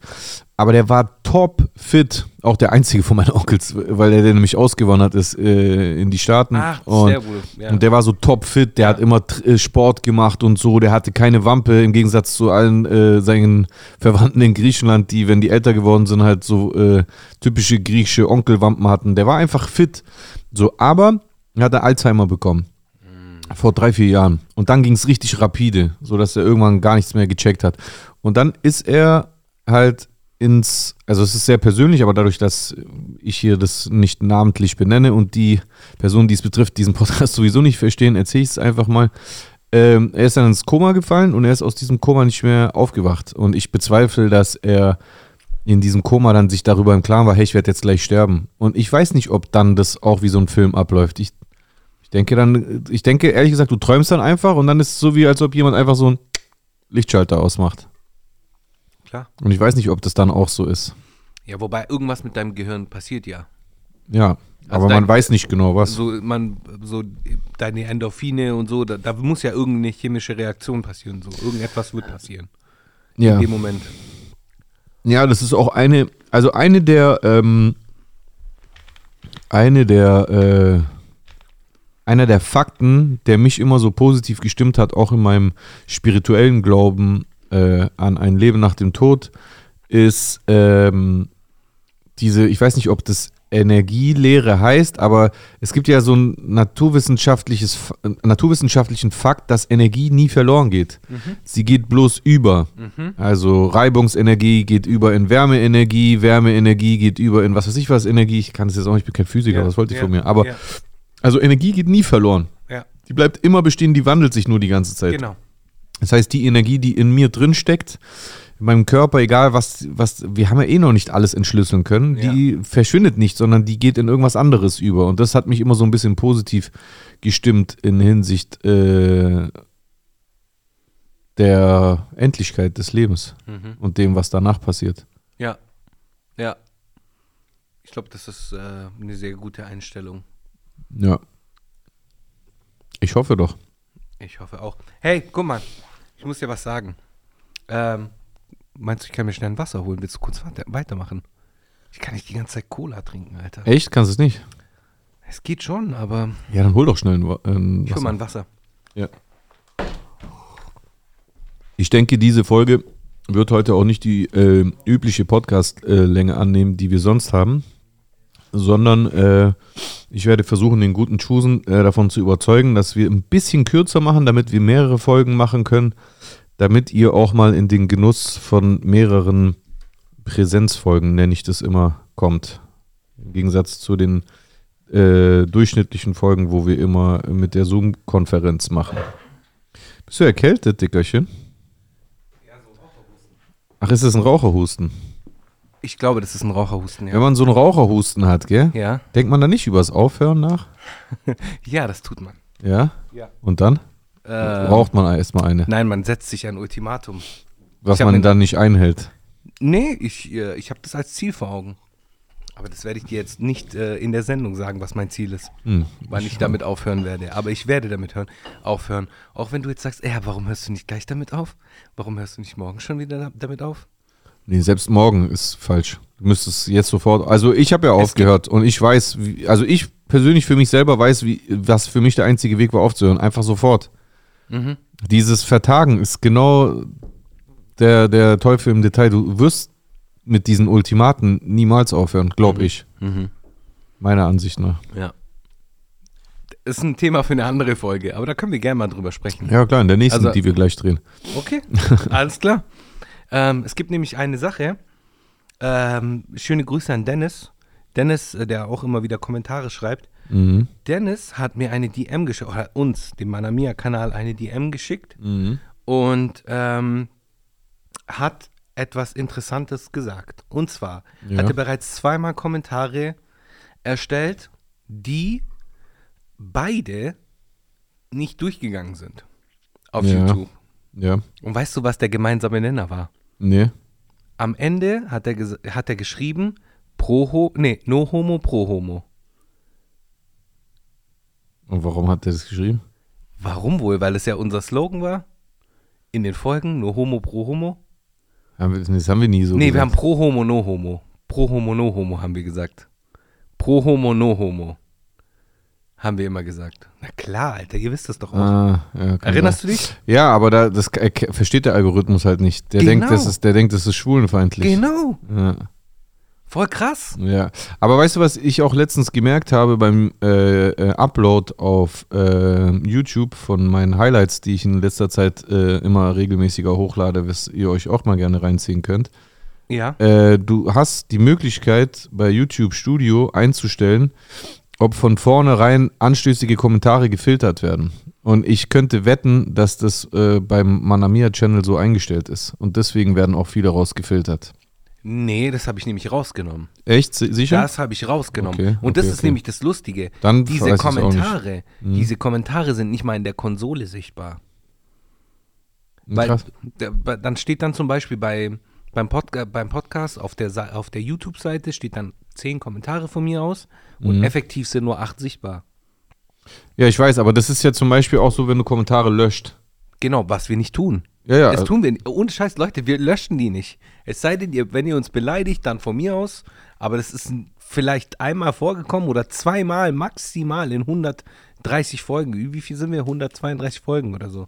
Speaker 3: aber der war top fit, auch der einzige von meinen Onkels, weil der, der nämlich ausgewandert ist äh, in die Staaten.
Speaker 2: Ach,
Speaker 3: und,
Speaker 2: sehr wohl. Ja.
Speaker 3: und der war so top fit, der
Speaker 2: Ja.
Speaker 3: hat immer äh, Sport gemacht und so, der hatte keine Wampe, im Gegensatz zu allen äh, seinen Verwandten in Griechenland, die, wenn die älter geworden sind, halt so äh, typische griechische Onkelwampen hatten. Der war einfach fit. So, aber er hatte Alzheimer bekommen. Vor drei, vier Jahren. Und dann ging es richtig rapide, sodass er irgendwann gar nichts mehr gecheckt hat. Und dann ist er halt ins, also es ist sehr persönlich, aber dadurch, dass ich hier das nicht namentlich benenne und die Personen, die es betrifft, diesen Podcast sowieso nicht verstehen, erzähle ich es einfach mal. Ähm, er ist dann ins Koma gefallen und er ist aus diesem Koma nicht mehr aufgewacht. Und ich bezweifle, dass er in diesem Koma dann sich darüber im Klaren war, hey, ich werde jetzt gleich sterben. Und ich weiß nicht, ob dann das auch wie so ein Film abläuft. Ich, ich denke dann, ich denke ehrlich gesagt, du träumst dann einfach und dann ist es so wie, als ob jemand einfach so einen Lichtschalter ausmacht.
Speaker 2: Klar.
Speaker 3: Und ich weiß nicht, ob das dann auch so ist.
Speaker 2: Ja, wobei irgendwas mit deinem Gehirn passiert ja.
Speaker 3: Ja,
Speaker 2: Also
Speaker 3: aber man
Speaker 2: dein-
Speaker 3: weiß nicht genau was.
Speaker 2: So, man, so deine Endorphine und so, da, da muss ja irgendeine chemische Reaktion passieren. So. Irgendetwas wird passieren.
Speaker 3: ja.
Speaker 2: In dem Moment.
Speaker 3: Ja, das ist auch eine, also eine der, ähm, eine der, äh, einer der Fakten, der mich immer so positiv gestimmt hat, auch in meinem spirituellen Glauben äh, an ein Leben nach dem Tod, ist ähm, diese, ich weiß nicht, ob das Energielehre heißt, aber es gibt ja so ein naturwissenschaftliches, äh, naturwissenschaftlichen Fakt, dass Energie nie verloren geht. Sie geht bloß über. Also Reibungsenergie geht über in Wärmeenergie, Wärmeenergie geht über in was weiß ich was Energie. Ich kann das jetzt auch nicht, ich bin kein Physiker,
Speaker 2: Ja,
Speaker 3: was wollte ich
Speaker 2: ja,
Speaker 3: von mir? Aber
Speaker 2: ja.
Speaker 3: also Energie geht nie verloren. Die bleibt immer bestehen, die wandelt sich nur die ganze Zeit.
Speaker 2: genau.
Speaker 3: Das heißt, die Energie, die in mir drin steckt, in meinem Körper, egal was, was, wir haben ja eh noch nicht alles entschlüsseln können,
Speaker 2: Ja.
Speaker 3: die verschwindet nicht, sondern die geht in irgendwas anderes über. Und das hat mich immer so ein bisschen positiv gestimmt in Hinsicht äh, der Endlichkeit des Lebens
Speaker 2: Mhm.
Speaker 3: und dem, was danach passiert.
Speaker 2: Ja. Ja. Ich glaube, das ist äh, eine sehr gute Einstellung.
Speaker 3: Ja. Ich hoffe doch.
Speaker 2: Ich hoffe auch. Hey, guck mal, ich muss dir was sagen. Ähm, meinst du, ich kann mir schnell ein Wasser holen? Willst du kurz weiter weitermachen? Ich kann nicht die ganze Zeit Cola trinken, Alter.
Speaker 3: Echt? Kannst du es nicht?
Speaker 2: Es geht schon, aber
Speaker 3: Ja, dann hol doch schnell ein, Wa- ein
Speaker 2: ich hol
Speaker 3: Wasser.
Speaker 2: mal ein Wasser.
Speaker 3: Ja. Ich denke, diese Folge wird heute auch nicht die äh, übliche Podcast-Länge annehmen, die wir sonst haben, sondern äh, ich werde versuchen, den guten Chusen äh, davon zu überzeugen, dass wir ein bisschen kürzer machen, damit wir mehrere Folgen machen können, damit ihr auch mal in den Genuss von mehreren Präsenzfolgen, nenne ich das immer, kommt. Im Gegensatz zu den äh, durchschnittlichen Folgen, wo wir immer mit der Zoom-Konferenz machen. Bist du erkältet, Dickerchen? Ach, ist das ein Raucherhusten?
Speaker 2: Ich glaube, das ist ein Raucherhusten,
Speaker 3: Wenn
Speaker 2: ja.
Speaker 3: man so einen Raucherhusten hat, gell?
Speaker 2: Ja,
Speaker 3: Denkt man da nicht übers Aufhören nach?
Speaker 2: ja das tut man.
Speaker 3: Ja?
Speaker 2: Ja.
Speaker 3: Und dann?
Speaker 2: Äh,
Speaker 3: Raucht man erstmal eine,
Speaker 2: Nein, man setzt sich ein Ultimatum.
Speaker 3: was man dann nicht einhält.
Speaker 2: Nee, ich, äh, ich habe das als Ziel vor Augen. Aber das werde ich dir jetzt nicht äh, in der Sendung sagen, was mein Ziel ist.
Speaker 3: Hm.
Speaker 2: Wann ich damit aufhören werde. Aber ich werde damit hören, aufhören. Auch wenn du jetzt sagst, ja, warum hörst du nicht gleich damit auf? Warum hörst du nicht morgen schon wieder da- damit auf?
Speaker 3: Nee, selbst morgen ist falsch. Du müsstest jetzt sofort. Also ich habe ja aufgehört und ich weiß, wie, also ich persönlich für mich selber weiß, wie, was für mich der einzige Weg war aufzuhören. Einfach sofort.
Speaker 2: Mhm.
Speaker 3: Dieses Vertagen ist genau der, der Teufel im Detail. Du wirst mit diesen Ultimaten niemals aufhören, glaube ich.
Speaker 2: Mhm.
Speaker 3: Meiner Ansicht nach.
Speaker 2: Ja. Ist ein Thema für eine andere Folge, aber da können wir gerne mal drüber sprechen.
Speaker 3: Ja, klar, in der nächsten,
Speaker 2: Also-
Speaker 3: die wir gleich drehen.
Speaker 2: Okay, alles klar. Ähm, es gibt nämlich eine Sache. Ähm, schöne Grüße an Dennis. Dennis, äh, der auch immer wieder Kommentare schreibt.
Speaker 3: Mhm.
Speaker 2: Dennis hat mir eine DM geschickt, oder uns, dem Manamia-Kanal, eine DM geschickt
Speaker 3: Mhm.
Speaker 2: und ähm, hat etwas Interessantes gesagt. Und zwar
Speaker 3: Ja.
Speaker 2: hat er bereits zweimal Kommentare erstellt, die beide nicht durchgegangen sind auf
Speaker 3: Ja.
Speaker 2: YouTube.
Speaker 3: Ja.
Speaker 2: Und weißt du, was der gemeinsame Nenner war?
Speaker 3: Nee.
Speaker 2: Am Ende hat er, hat er geschrieben, pro ho nee, no homo, pro homo.
Speaker 3: Und warum hat er das geschrieben?
Speaker 2: Warum wohl? Weil es ja unser Slogan war? In den Folgen, no homo, pro homo?
Speaker 3: Haben wir, das haben wir nie so
Speaker 2: nee, wir
Speaker 3: gesagt.
Speaker 2: haben pro homo, no homo. Pro homo, no homo haben wir gesagt. Pro homo, no homo. Haben wir immer gesagt. Na klar, Alter, ihr wisst das doch auch.
Speaker 3: Ah, ja,
Speaker 2: Erinnerst
Speaker 3: sein.
Speaker 2: du dich?
Speaker 3: Ja, aber da, das er, versteht der Algorithmus halt nicht. Der,
Speaker 2: Genau.
Speaker 3: denkt, das ist, der denkt, das ist schwulenfeindlich.
Speaker 2: Genau.
Speaker 3: Ja.
Speaker 2: Voll krass.
Speaker 3: Ja, aber weißt du, was ich auch letztens gemerkt habe beim äh, äh, Upload auf äh, YouTube von meinen Highlights, die ich in letzter Zeit äh, immer regelmäßiger hochlade, was ihr euch auch mal gerne reinziehen könnt.
Speaker 2: Ja.
Speaker 3: Äh, du hast die Möglichkeit bei YouTube Studio einzustellen, ob von vornherein anstößige Kommentare gefiltert werden. Und ich könnte wetten, dass das äh, beim Manamia Channel so eingestellt ist. Und deswegen werden auch viele rausgefiltert.
Speaker 2: Nee, das habe ich nämlich rausgenommen.
Speaker 3: Echt? Si- Sicher?
Speaker 2: Das habe ich rausgenommen.
Speaker 3: Okay,
Speaker 2: Und das
Speaker 3: okay,
Speaker 2: ist
Speaker 3: okay.
Speaker 2: nämlich das Lustige.
Speaker 3: Dann
Speaker 2: diese. Kommentare,
Speaker 3: Mhm.
Speaker 2: diese Kommentare sind nicht mal in der Konsole sichtbar. Weil
Speaker 3: Krass.
Speaker 2: dann steht dann zum Beispiel bei, beim, Podca beim Podcast auf der, auf der YouTube-Seite steht dann zehn Kommentare von mir aus und
Speaker 3: Mhm.
Speaker 2: effektiv sind nur acht sichtbar.
Speaker 3: Ja, ich weiß, aber das ist ja zum Beispiel auch so, wenn du Kommentare löscht.
Speaker 2: Genau, was wir nicht tun.
Speaker 3: Ja, ja.
Speaker 2: Das
Speaker 3: also-
Speaker 2: tun wir nicht. Ohne Scheiß, Leute, wir löschen die nicht. Es sei denn, ihr, wenn ihr uns beleidigt, dann von mir aus. Aber das ist vielleicht einmal vorgekommen oder zweimal maximal in 130 Folgen. Wie viel sind wir? 132 Folgen oder so.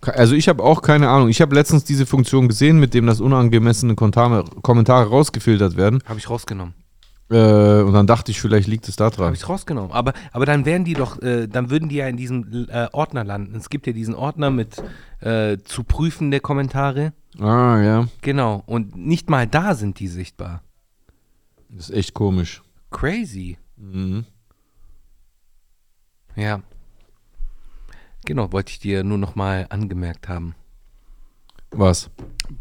Speaker 3: Also ich habe auch keine Ahnung. Ich habe letztens diese Funktion gesehen, mit dem das unangemessene Kommentare, Kommentare rausgefiltert werden.
Speaker 2: Habe ich rausgenommen.
Speaker 3: Äh, und dann dachte ich, vielleicht liegt es da
Speaker 2: Habe
Speaker 3: dran.
Speaker 2: ich rausgenommen. Aber, aber dann wären die doch, äh, dann würden die ja in diesem äh, Ordner landen. Es gibt ja diesen Ordner mit äh, zu prüfende Kommentare.
Speaker 3: Ah, ja.
Speaker 2: Genau. Und nicht mal da sind die sichtbar.
Speaker 3: Das ist echt komisch.
Speaker 2: Crazy.
Speaker 3: Mhm.
Speaker 2: Ja. Genau, wollte ich dir nur noch mal angemerkt haben.
Speaker 3: Was?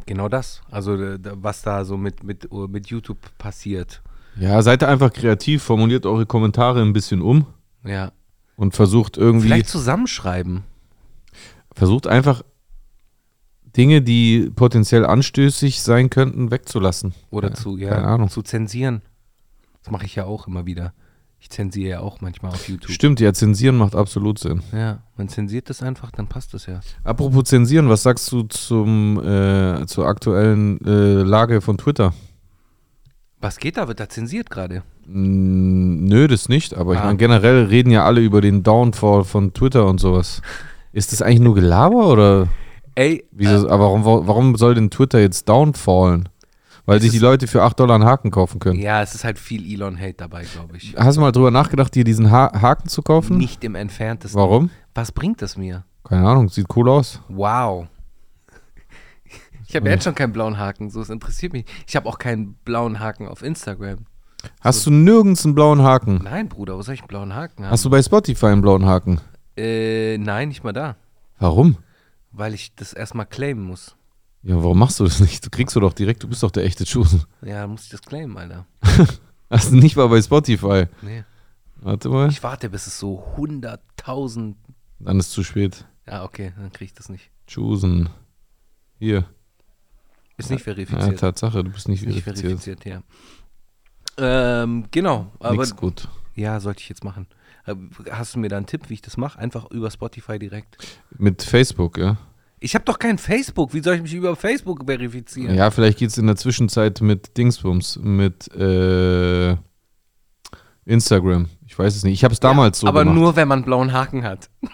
Speaker 2: Genau das. Also äh, was da so mit, mit, uh, mit YouTube passiert.
Speaker 3: Ja, seid ihr einfach kreativ, formuliert eure Kommentare ein bisschen um
Speaker 2: Ja.
Speaker 3: und versucht irgendwie,
Speaker 2: Vielleicht zusammenschreiben.
Speaker 3: versucht einfach Dinge, die potenziell anstößig sein könnten, wegzulassen.
Speaker 2: Oder
Speaker 3: Ja,
Speaker 2: zu, ja,
Speaker 3: keine Ahnung.
Speaker 2: zu zensieren. Das mache ich ja auch immer wieder. Ich zensiere ja auch manchmal auf YouTube.
Speaker 3: Stimmt, ja, zensieren macht absolut Sinn.
Speaker 2: Ja, man zensiert das einfach, dann passt das ja.
Speaker 3: Apropos zensieren, was sagst du zum, äh, zur aktuellen äh, Lage von Twitter?
Speaker 2: Was geht da? Wird da zensiert gerade?
Speaker 3: Mm, Nö, das nicht, aber ich
Speaker 2: Ah.
Speaker 3: meine, generell reden ja alle über den Downfall von Twitter und sowas. Ist das eigentlich nur Gelaber oder
Speaker 2: Ey,
Speaker 3: wieso, aber warum, warum soll denn Twitter jetzt downfallen? Weil sich die Leute für 8 Dollar einen Haken kaufen können.
Speaker 2: ja, es ist halt viel Elon-Hate dabei, glaube ich.
Speaker 3: Hast du mal drüber nachgedacht, dir diesen ha Haken zu kaufen?
Speaker 2: Nicht im entferntesten.
Speaker 3: Warum?
Speaker 2: Was bringt das mir?
Speaker 3: Keine Ahnung, sieht cool aus.
Speaker 2: Wow. Ich habe jetzt schon keinen blauen Haken, so es interessiert mich. Ich habe auch keinen blauen Haken auf Instagram.
Speaker 3: Hast du nirgends einen blauen Haken?
Speaker 2: Nein, Bruder, wo soll ich einen blauen Haken haben?
Speaker 3: Hast du bei Spotify einen blauen Haken?
Speaker 2: Äh, nein, nicht mal da.
Speaker 3: Warum?
Speaker 2: Weil ich das erstmal claimen muss.
Speaker 3: Ja, warum machst du das nicht? Du kriegst du doch direkt, du bist doch der echte Chosen.
Speaker 2: Ja, dann muss ich das claimen, Alter.
Speaker 3: Hast du nicht mal bei Spotify.
Speaker 2: Nee.
Speaker 3: Warte mal.
Speaker 2: Ich warte, bis es so 100.000.
Speaker 3: Dann ist zu spät.
Speaker 2: Ja, okay, dann kriege ich das nicht.
Speaker 3: Chosen. Hier.
Speaker 2: Ist nicht
Speaker 3: Ja,
Speaker 2: verifiziert.
Speaker 3: Tatsache, du bist nicht
Speaker 2: Ist nicht
Speaker 3: verifiziert.
Speaker 2: verifiziert, ja. Ähm, genau. Aber
Speaker 3: Nix gut.
Speaker 2: ja, sollte ich jetzt machen. Äh, Hast du mir da einen Tipp, wie ich das mache? Einfach über Spotify direkt.
Speaker 3: Mit Facebook, ja?
Speaker 2: Ich habe doch kein Facebook. Wie soll ich mich über Facebook verifizieren?
Speaker 3: Ja, vielleicht geht es in der Zwischenzeit mit Dingsbums, mit äh, Instagram. Ich weiß es nicht. Ich habe es damals so
Speaker 2: aber
Speaker 3: gemacht.
Speaker 2: nur, wenn man blauen Haken hat.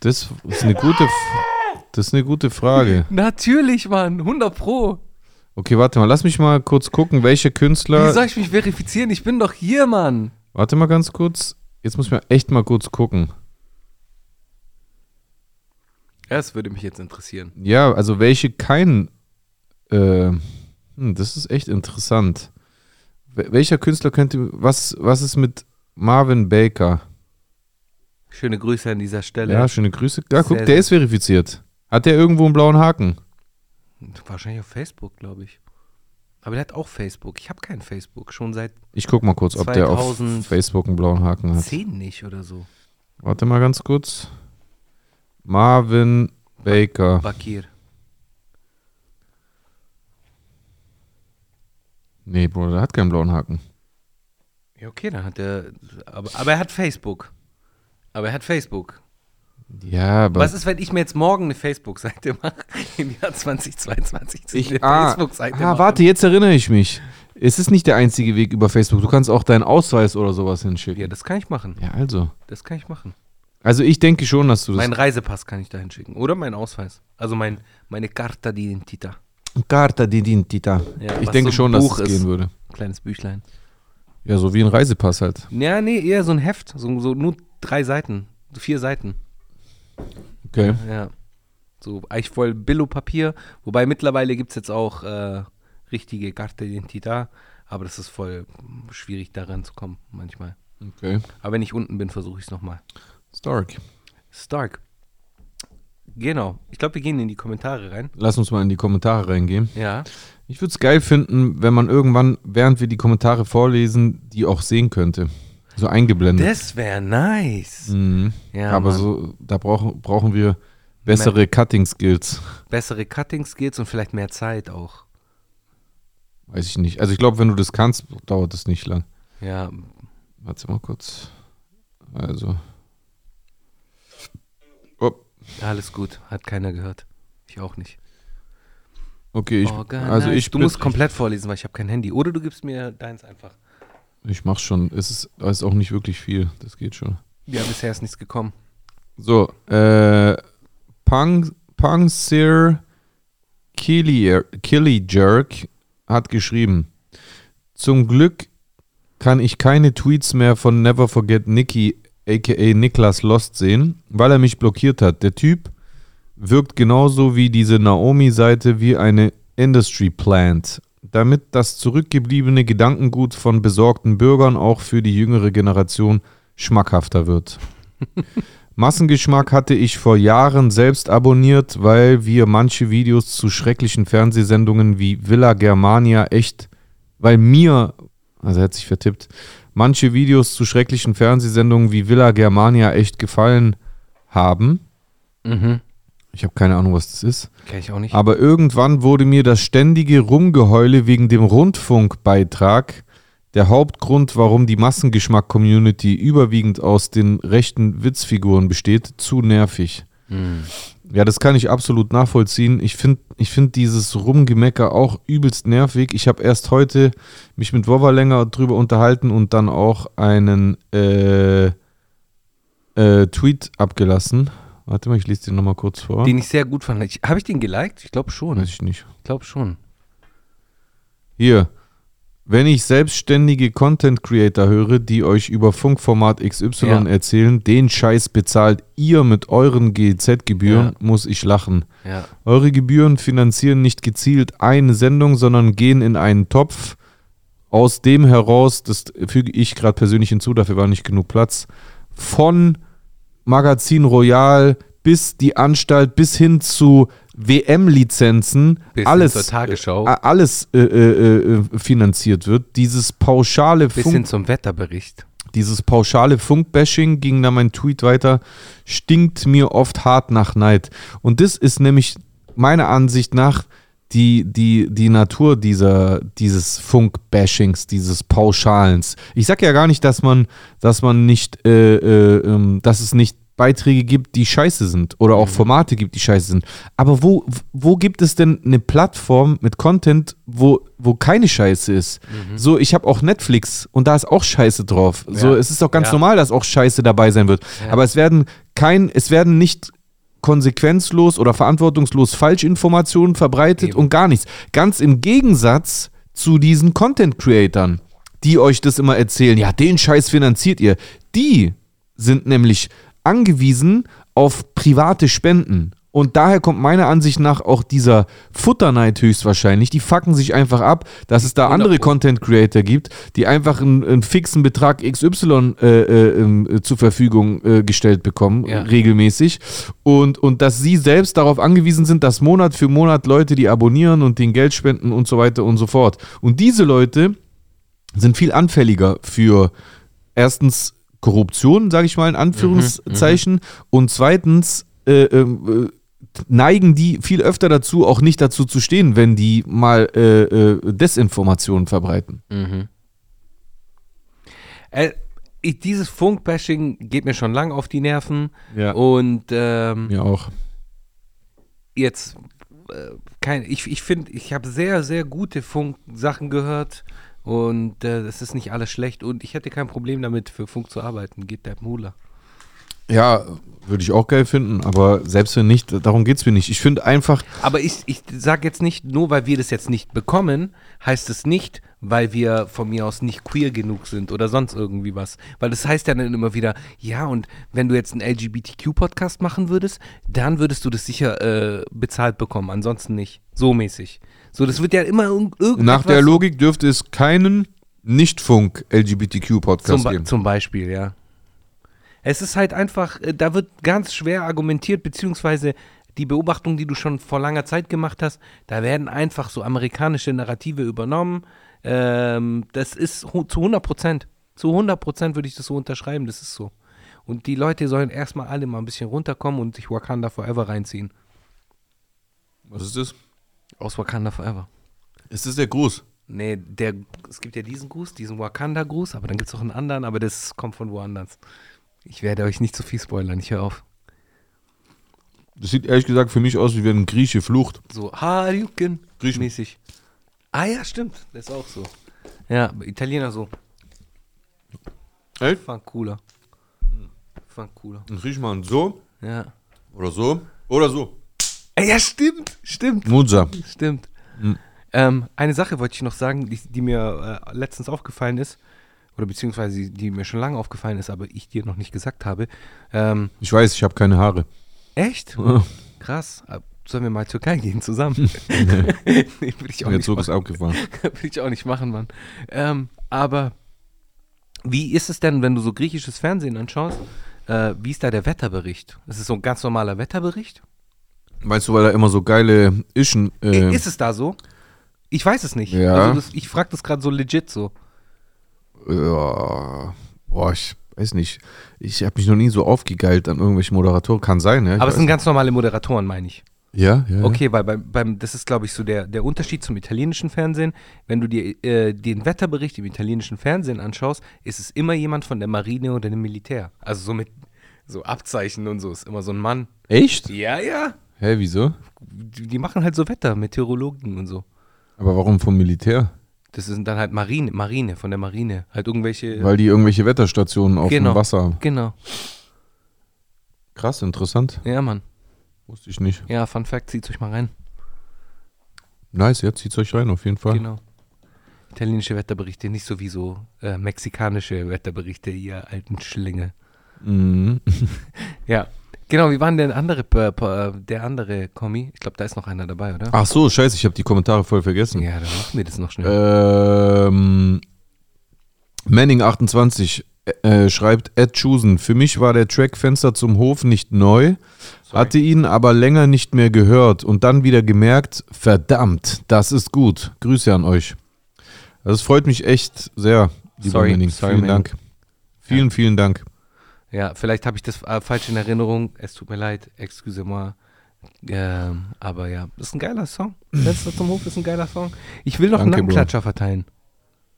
Speaker 3: Das ist eine gute, das ist eine gute Frage.
Speaker 2: Natürlich, Mann. 100 Pro.
Speaker 3: Okay, warte mal, lass mich mal kurz gucken, welche
Speaker 2: Wie
Speaker 3: Künstler.
Speaker 2: soll ich mich verifizieren? Ich bin doch hier, Mann.
Speaker 3: Warte mal ganz kurz. Jetzt muss ich mal echt mal kurz gucken.
Speaker 2: Das würde mich jetzt interessieren.
Speaker 3: Ja, also welche kein. Äh, hm, das ist echt interessant. Wel- Welcher Künstler könnte. Was, was ist mit Marvin Baker?
Speaker 2: Schöne Grüße an dieser Stelle.
Speaker 3: Ja, schöne Grüße. Ja, guck,
Speaker 2: Sehr,
Speaker 3: der ist verifiziert. Hat der irgendwo einen blauen Haken?
Speaker 2: Wahrscheinlich auf Facebook, glaube ich. Aber der hat auch Facebook. Ich habe kein Facebook. Schon seit
Speaker 3: Ich guck mal kurz, ob der auf
Speaker 2: 2000
Speaker 3: Facebook einen blauen Haken hat.
Speaker 2: 10 nicht oder so.
Speaker 3: Warte mal ganz kurz. Marvin Baker.
Speaker 2: Bakir.
Speaker 3: Nee, Bruder, der hat keinen blauen Haken.
Speaker 2: Ja, okay, dann hat er. Aber, aber er hat Facebook. Aber er hat Facebook.
Speaker 3: Ja, aber.
Speaker 2: Was ist, wenn ich mir jetzt morgen eine Facebook-Seite mache? Im Jahr 2022.
Speaker 3: ich,
Speaker 2: eine
Speaker 3: ah,
Speaker 2: Facebook-Seite
Speaker 3: ah,
Speaker 2: machen?
Speaker 3: warte, jetzt erinnere ich mich. Es ist nicht der einzige Weg über Facebook. Du kannst auch deinen Ausweis oder sowas hinschicken.
Speaker 2: Ja, das kann ich machen.
Speaker 3: Ja, also.
Speaker 2: Das kann ich machen.
Speaker 3: Also ich denke schon, dass du das.
Speaker 2: Meinen Reisepass kann ich da hinschicken. Oder meinen Ausweis. Also mein, meine Carta d'identità.
Speaker 3: Carta d'identità.
Speaker 2: Ja,
Speaker 3: ich denke
Speaker 2: so
Speaker 3: schon,
Speaker 2: ein
Speaker 3: dass
Speaker 2: Buch
Speaker 3: es gehen würde.
Speaker 2: Kleines Büchlein.
Speaker 3: Ja, so wie ein Reisepass halt.
Speaker 2: Ja, nee, eher so ein Heft. So, so nur drei Seiten. So vier Seiten.
Speaker 3: Okay.
Speaker 2: Ja. So eigentlich voll Billo-Papier. Wobei mittlerweile gibt es jetzt auch äh, richtige Carta d'identità. Aber das ist voll schwierig, da ranzukommen manchmal.
Speaker 3: Okay.
Speaker 2: Aber wenn ich unten bin, versuche ich es nochmal.
Speaker 3: Stark.
Speaker 2: Stark. Genau. Ich glaube, wir gehen in die Kommentare rein.
Speaker 3: Lass uns mal in die Kommentare reingehen.
Speaker 2: Ja.
Speaker 3: Ich würde es geil finden, wenn man irgendwann, während wir die Kommentare vorlesen, die auch sehen könnte. So eingeblendet.
Speaker 2: Das wäre nice.
Speaker 3: Mhm.
Speaker 2: Ja,
Speaker 3: Aber
Speaker 2: Mann.
Speaker 3: so, da brauchen, brauchen wir bessere Cutting Skills.
Speaker 2: Bessere Cutting-Skills und vielleicht mehr Zeit auch.
Speaker 3: Weiß ich nicht. Also ich glaube, wenn du das kannst, dauert es nicht lang.
Speaker 2: Ja,
Speaker 3: Warte mal kurz. Also.
Speaker 2: Alles gut. Hat keiner gehört. Ich auch nicht.
Speaker 3: okay, ich,
Speaker 2: Organize.
Speaker 3: also ich,
Speaker 2: du musst komplett vorlesen, weil ich habe kein Handy. Oder du gibst mir deins einfach.
Speaker 3: ich mach's schon. Es ist, es ist auch nicht wirklich viel. Das geht schon.
Speaker 2: Ja, bisher ist nichts gekommen.
Speaker 3: So, äh, Pang, Pangsir Killy, Jerk hat geschrieben: Zum Glück kann ich keine Tweets mehr von Never Forget Nicky, aka Niklas Lost sehen, weil er mich blockiert hat. Der Typ wirkt genauso wie diese Naomi-Seite wie eine Industry Plant. Damit das zurückgebliebene Gedankengut von besorgten Bürgern auch für die jüngere Generation schmackhafter wird. Massengeschmack hatte ich vor Jahren selbst abonniert, weil wir manche Videos zu schrecklichen Fernsehsendungen wie Villa Germania echt, weil mir, also er hat sich vertippt, manche Videos zu schrecklichen Fernsehsendungen wie Villa Germania echt gefallen haben.
Speaker 2: Mhm.
Speaker 3: Ich habe keine Ahnung, was das ist.
Speaker 2: Kenn ich auch nicht.
Speaker 3: Aber irgendwann wurde mir das ständige Rumgeheule wegen dem Rundfunkbeitrag der Hauptgrund, warum die Massengeschmack-Community überwiegend aus den rechten Witzfiguren besteht, zu nervig.
Speaker 2: Mhm.
Speaker 3: Ja, das kann ich absolut nachvollziehen. Ich finde ich find dieses Rumgemecker auch übelst nervig. Ich habe erst heute mich mit Wova länger drüber unterhalten und dann auch einen äh, äh, Tweet abgelassen. Warte mal, ich lese den nochmal kurz vor.
Speaker 2: Den ich sehr gut fand. Ich, Habe ich den geliked? Ich glaube schon.
Speaker 3: Weiß
Speaker 2: Ich
Speaker 3: ich nicht.
Speaker 2: glaube schon.
Speaker 3: Hier. Wenn ich selbstständige Content Creator höre, die euch über Funkformat XY
Speaker 2: Ja.
Speaker 3: erzählen, den Scheiß bezahlt ihr mit euren GEZ-Gebühren,
Speaker 2: Ja.
Speaker 3: muss ich lachen.
Speaker 2: Ja.
Speaker 3: Eure Gebühren finanzieren nicht gezielt eine Sendung, sondern gehen in einen Topf. Aus dem heraus, das füge ich gerade persönlich hinzu, dafür war nicht genug Platz, von Magazin Royal bis die Anstalt bis hin zu WM-Lizenzen, alles,
Speaker 2: zur Tagesschau.
Speaker 3: äh, alles äh, äh, äh, finanziert wird. Dieses pauschale
Speaker 2: Bis
Speaker 3: Funk
Speaker 2: hin zum Wetterbericht.
Speaker 3: dieses pauschale Funkbashing, ging da mein Tweet weiter, stinkt mir oft hart nach Neid. Und das ist nämlich meiner Ansicht nach die, die, die Natur dieser, dieses Funkbashings, dieses Pauschalens. Ich sage ja gar nicht, dass man, dass man nicht, äh, äh, ähm, dass es nicht Beiträge gibt, die scheiße sind oder auch Formate gibt, die scheiße sind. Aber wo, wo gibt es denn eine Plattform mit Content, wo, wo keine Scheiße ist? So, ich habe auch Netflix und da ist auch Scheiße drauf. So,
Speaker 2: Ja.
Speaker 3: es ist doch ganz
Speaker 2: Ja.
Speaker 3: normal, dass auch Scheiße dabei sein wird.
Speaker 2: Ja.
Speaker 3: Aber es werden kein, es werden nicht konsequenzlos oder verantwortungslos Falschinformationen verbreitet
Speaker 2: Eben.
Speaker 3: und gar nichts. Ganz im Gegensatz zu diesen Content-Creatern, die euch das immer erzählen, ja, den Scheiß finanziert ihr. Die sind nämlich angewiesen auf private Spenden. Und daher kommt meiner Ansicht nach auch dieser Futterneid höchstwahrscheinlich. Die fucken sich einfach ab, dass es da
Speaker 2: 100
Speaker 3: andere. Content Creator gibt, die einfach einen, einen fixen Betrag XY äh, äh, ähm, zur Verfügung äh, gestellt bekommen,
Speaker 2: Ja.
Speaker 3: regelmäßig. Und, und dass sie selbst darauf angewiesen sind, dass Monat für Monat Leute, die abonnieren und den Geld spenden und so weiter und so fort. Und diese Leute sind viel anfälliger für erstens Korruption, sage ich mal in Anführungszeichen, und zweitens äh, ähm, äh, neigen die viel öfter dazu, auch nicht dazu zu stehen, wenn die mal äh, äh, Desinformationen verbreiten.
Speaker 2: Mhm. Äh, ich, dieses Funkbashing geht mir schon lang auf die Nerven.
Speaker 3: Ja.
Speaker 2: Und ähm,
Speaker 3: Mir auch.
Speaker 2: jetzt, äh, kein, ich, ich finde, ich habe sehr, sehr gute Funk-Sachen gehört. Und äh, das ist nicht alles schlecht. Und ich hätte kein Problem damit, für Funk zu arbeiten. Geht der Mula.
Speaker 3: Ja, würde ich auch geil finden, aber selbst wenn nicht, darum geht es mir nicht. Ich finde einfach,
Speaker 2: Aber ich, ich sage jetzt nicht, nur weil wir das jetzt nicht bekommen, heißt es nicht, weil wir von mir aus nicht queer genug sind oder sonst irgendwie was. Weil das heißt ja dann immer wieder, ja, und wenn du jetzt einen LGBTQ-Podcast machen würdest, dann würdest du das sicher äh, bezahlt bekommen, ansonsten nicht. So mäßig. So, das wird ja immer irg- irgendetwas.
Speaker 3: nach der Logik dürfte es keinen Nicht-Funk-LGBTQ-Podcast geben.
Speaker 2: zum Beispiel, ja. Es ist halt einfach, äh, da wird ganz schwer argumentiert, beziehungsweise die Beobachtung, die du schon vor langer Zeit gemacht hast, da werden einfach so amerikanische Narrative übernommen. Ähm, das ist zu 100 Prozent, zu 100 Prozent würde ich das so unterschreiben, das ist so. Und die Leute sollen erstmal alle mal ein bisschen runterkommen und sich Wakanda Forever reinziehen.
Speaker 3: Was ist das?
Speaker 2: Aus Wakanda Forever.
Speaker 3: Ist das der Gruß?
Speaker 2: Nee, der, es gibt ja diesen Gruß, diesen Wakanda-Gruß, aber dann gibt es auch einen anderen, aber das kommt von woanders. Ich werde euch nicht zu viel spoilern, ich höre auf.
Speaker 3: Das sieht ehrlich gesagt für mich aus, wie wenn ein Grieche flucht.
Speaker 2: So Haryuken
Speaker 3: Griechen.
Speaker 2: mäßig. Ah ja, stimmt, das ist auch so. Ja, Italiener so.
Speaker 3: Echt?
Speaker 2: Fand cooler. Fand cooler.
Speaker 3: Ein Griechen so
Speaker 2: Ja.
Speaker 3: oder so oder so.
Speaker 2: Ey, ja, stimmt, stimmt,
Speaker 3: Muzza.
Speaker 2: stimmt.
Speaker 3: Hm.
Speaker 2: Ähm, eine Sache wollte ich noch sagen, die, die mir äh, letztens aufgefallen ist, oder beziehungsweise die mir schon lange aufgefallen ist, aber ich dir noch nicht gesagt habe. Ähm,
Speaker 3: Ich weiß, ich habe keine Haare.
Speaker 2: echt? Krass. Äh, Sollen wir mal Türkei gehen zusammen? nee, würde ich auch
Speaker 3: Der
Speaker 2: nicht
Speaker 3: Zug ist abgefahren.
Speaker 2: würde ich auch nicht machen, Mann. Ähm, aber wie ist es denn, wenn du so griechisches Fernsehen anschaust? Äh, wie ist da der Wetterbericht? Ist es so ein ganz normaler Wetterbericht?
Speaker 3: Weißt du, weil da immer so geile Ischen. Äh,
Speaker 2: ist es da so? Ich weiß es nicht.
Speaker 3: Ja.
Speaker 2: Also das, ich frage das gerade so legit so.
Speaker 3: Ja, boah, ich weiß nicht. Ich habe mich noch nie so aufgegeilt an irgendwelche Moderatoren. Kann sein, ja. ich
Speaker 2: Aber es sind ganz normale Moderatoren, meine ich.
Speaker 3: nicht. ja, ja.
Speaker 2: Okay, weil beim, beim das ist, glaube ich, so der, der Unterschied zum italienischen Fernsehen. Wenn du dir äh, den Wetterbericht im italienischen Fernsehen anschaust, ist es immer jemand von der Marine oder dem Militär. Also so mit so Abzeichen und so. Ist immer so ein Mann.
Speaker 3: Echt?
Speaker 2: Ja, ja.
Speaker 3: Hä, wieso?
Speaker 2: Die, die machen halt so Wetter, Meteorologen und so.
Speaker 3: Aber warum vom Militär?
Speaker 2: Das sind dann halt Marine, Marine, von der Marine. Halt irgendwelche.
Speaker 3: Weil die irgendwelche Wetterstationen auf
Speaker 2: Genau.
Speaker 3: dem Wasser haben.
Speaker 2: Genau.
Speaker 3: Krass, interessant.
Speaker 2: Ja, Mann.
Speaker 3: Wusste ich nicht.
Speaker 2: Ja, Fun Fact, zieht euch mal rein.
Speaker 3: Nice, ja, zieht's euch rein, auf jeden Fall.
Speaker 2: Genau. Italienische Wetterberichte, nicht so wie so äh, mexikanische Wetterberichte, ihr alten Schlinge.
Speaker 3: Mhm.
Speaker 2: Ja. Genau, wie war denn der andere, äh, äh, der andere Kommi? Ich glaube, da ist noch einer dabei, oder?
Speaker 3: Ach so, scheiße, ich habe die Kommentare voll vergessen.
Speaker 2: Ja, dann machen wir das noch schnell.
Speaker 3: Ähm, Manning28 äh, schreibt, Ed Chusen, für mich war der Track Fenster zum Hof nicht neu,
Speaker 2: Sorry.
Speaker 3: hatte ihn aber länger nicht mehr gehört und dann wieder gemerkt, verdammt, das ist gut. Grüße an euch. Das freut mich echt sehr, lieber
Speaker 2: Sorry,
Speaker 3: Manning.
Speaker 2: sorry,
Speaker 3: vielen
Speaker 2: Manning.
Speaker 3: Dank. Vielen, vielen Dank.
Speaker 2: Ja, vielleicht habe ich das äh, falsch in Erinnerung. Es tut mir leid, excusez-moi. Ähm, aber ja, das ist ein geiler Song. Fenster zum Hof ist ein geiler Song. Ich will noch einen
Speaker 3: Danke, Bro.
Speaker 2: Nackenklatscher verteilen.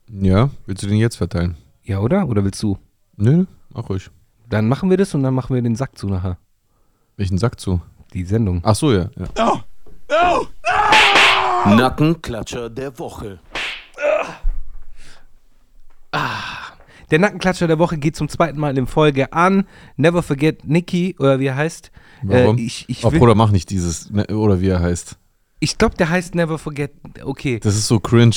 Speaker 3: Ja, willst du den jetzt verteilen?
Speaker 2: Ja, oder? Oder willst du?
Speaker 3: Nö, mach ruhig.
Speaker 2: Dann machen wir das und dann machen wir den Sack zu nachher.
Speaker 3: Welchen Sack zu?
Speaker 2: Die Sendung.
Speaker 3: Ach so, ja. ja.
Speaker 4: Nackenklatscher der Woche.
Speaker 2: Der Nackenklatscher der Woche geht zum zweiten Mal in Folge an. Never forget Nicky, oder wie er heißt.
Speaker 3: Warum?
Speaker 2: Äh, ich ich,
Speaker 3: oh,
Speaker 2: will-
Speaker 3: Bruder, mach nicht dieses, ne, oder wie er heißt.
Speaker 2: ich glaube, der heißt Never forget. Okay.
Speaker 3: Das ist so cringe.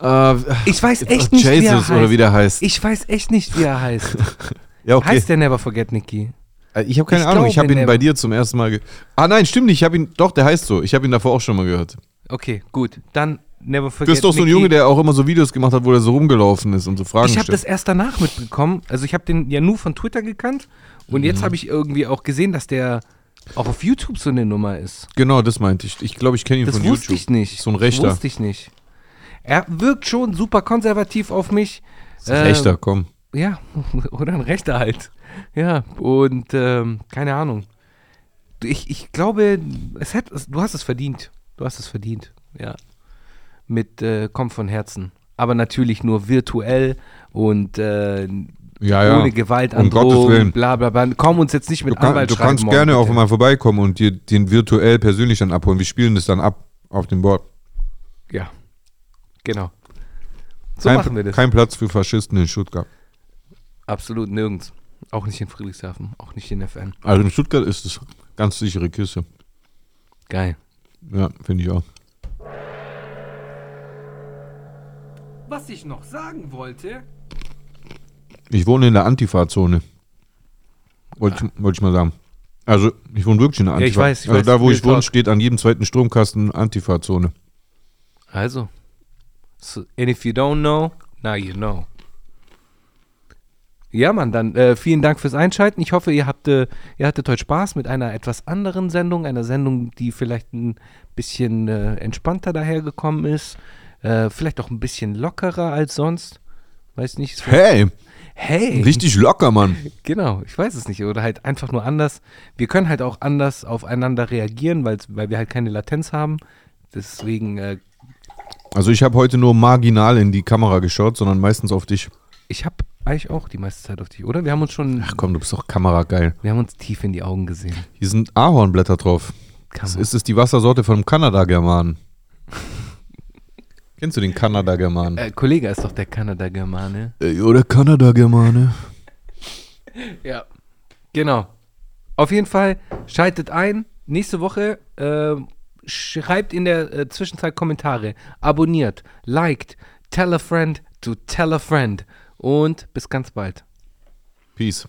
Speaker 3: Äh,
Speaker 2: Ich weiß
Speaker 3: oh,
Speaker 2: echt nicht, wie er
Speaker 3: Jesus,
Speaker 2: heißt.
Speaker 3: oder wie der heißt.
Speaker 2: Ich weiß echt nicht, wie er heißt.
Speaker 3: ja, okay.
Speaker 2: Heißt der Never forget Nicky?
Speaker 3: Äh, ich habe keine
Speaker 2: Ich
Speaker 3: Ahnung, ich habe ihn
Speaker 2: Never-
Speaker 3: bei dir zum ersten Mal. Ah, nein, stimmt nicht. Ich habe ihn, doch, der heißt so. Ich habe ihn davor auch schon mal gehört.
Speaker 2: Okay, gut. Dann Never forget
Speaker 3: Du bist doch so ein
Speaker 2: Nicky.
Speaker 3: Junge, der auch immer so Videos gemacht hat, wo er so rumgelaufen ist und so Fragen
Speaker 2: Ich habe das erst danach mitbekommen. Also ich habe den ja nur von Twitter gekannt und
Speaker 3: Mhm.
Speaker 2: jetzt habe ich irgendwie auch gesehen, dass der auch auf YouTube so eine Nummer ist.
Speaker 3: Genau, das meinte ich. Ich glaube, ich kenne ihn
Speaker 2: Das
Speaker 3: von
Speaker 2: wusste
Speaker 3: YouTube.
Speaker 2: ich nicht.
Speaker 3: So ein
Speaker 2: Das
Speaker 3: Rechter.
Speaker 2: wusste ich nicht. Er wirkt schon super konservativ auf mich.
Speaker 3: Ein Rechter, komm.
Speaker 2: Ja, oder ein Rechter halt. Ja, und ähm, keine Ahnung. Ich, ich glaube, es hat, du hast es verdient. Du hast es verdient, ja. Mit äh, Kommt von Herzen. Aber natürlich nur virtuell und äh,
Speaker 3: Ja, ja.
Speaker 2: ohne Gewalt,
Speaker 3: Um Gottes Willen.
Speaker 2: bla bla bla. Komm uns jetzt nicht mit
Speaker 3: Du, kann,
Speaker 2: Anwalt
Speaker 3: du
Speaker 2: schreiben
Speaker 3: kannst
Speaker 2: morgen,
Speaker 3: gerne auch
Speaker 2: bitte.
Speaker 3: mal vorbeikommen und dir den virtuell persönlich dann abholen. Wir spielen das dann ab auf dem Board.
Speaker 2: Ja, genau. So
Speaker 3: kein,
Speaker 2: machen wir das.
Speaker 3: kein Platz für Faschisten in Stuttgart.
Speaker 2: Absolut nirgends. Auch nicht in Friedrichshafen, auch nicht in FN.
Speaker 3: Also in Stuttgart ist es ganz sichere Kiste.
Speaker 2: Geil.
Speaker 3: Ja, finde ich auch.
Speaker 2: Was ich noch sagen wollte,
Speaker 3: Ich wohne in der Antifa-Zone. Wollte ich, wollte ich mal sagen. Also, ich wohne wirklich in der
Speaker 2: Ja,
Speaker 3: Antifa.
Speaker 2: ich weiß, ich
Speaker 3: also
Speaker 2: weiß,
Speaker 3: da, wo ich wohne, steht an jedem zweiten Stromkasten Antifa-Zone.
Speaker 2: Also, so, and if you don't know, now you know. Ja, Mann, dann äh, vielen Dank fürs Einschalten. Ich hoffe, ihr, habt, äh, ihr hattet heute Spaß mit einer etwas anderen Sendung, einer Sendung, die vielleicht ein bisschen äh, entspannter dahergekommen ist, äh, vielleicht auch ein bisschen lockerer als sonst. Weiß nicht.
Speaker 3: Hey,
Speaker 2: hey,
Speaker 3: richtig locker, Mann.
Speaker 2: genau, ich weiß es nicht. Oder halt einfach nur anders. Wir können halt auch anders aufeinander reagieren, weil wir halt keine Latenz haben. Deswegen äh,
Speaker 3: Also, ich habe heute nur marginal in die Kamera geschaut, sondern meistens auf dich.
Speaker 2: Ich habe eigentlich auch die meiste Zeit auf dich, oder? Wir haben uns schon,
Speaker 3: Ach komm, du bist doch kamerageil.
Speaker 2: wir haben uns tief in die Augen gesehen.
Speaker 3: Hier sind Ahornblätter drauf. Das ist es die Wassersorte vom Kanada-Germanen. Kennst du den Kanada-Germanen?
Speaker 2: Äh, Kollege ist doch der Kanada-Germane.
Speaker 3: Äh, oder Kanada-Germane.
Speaker 2: Ja. Genau. Auf jeden Fall, schaltet ein. Nächste Woche äh, schreibt in der äh, Zwischenzeit Kommentare. Abonniert, liked, tell a friend to tell a friend. Und bis ganz bald.
Speaker 3: Peace.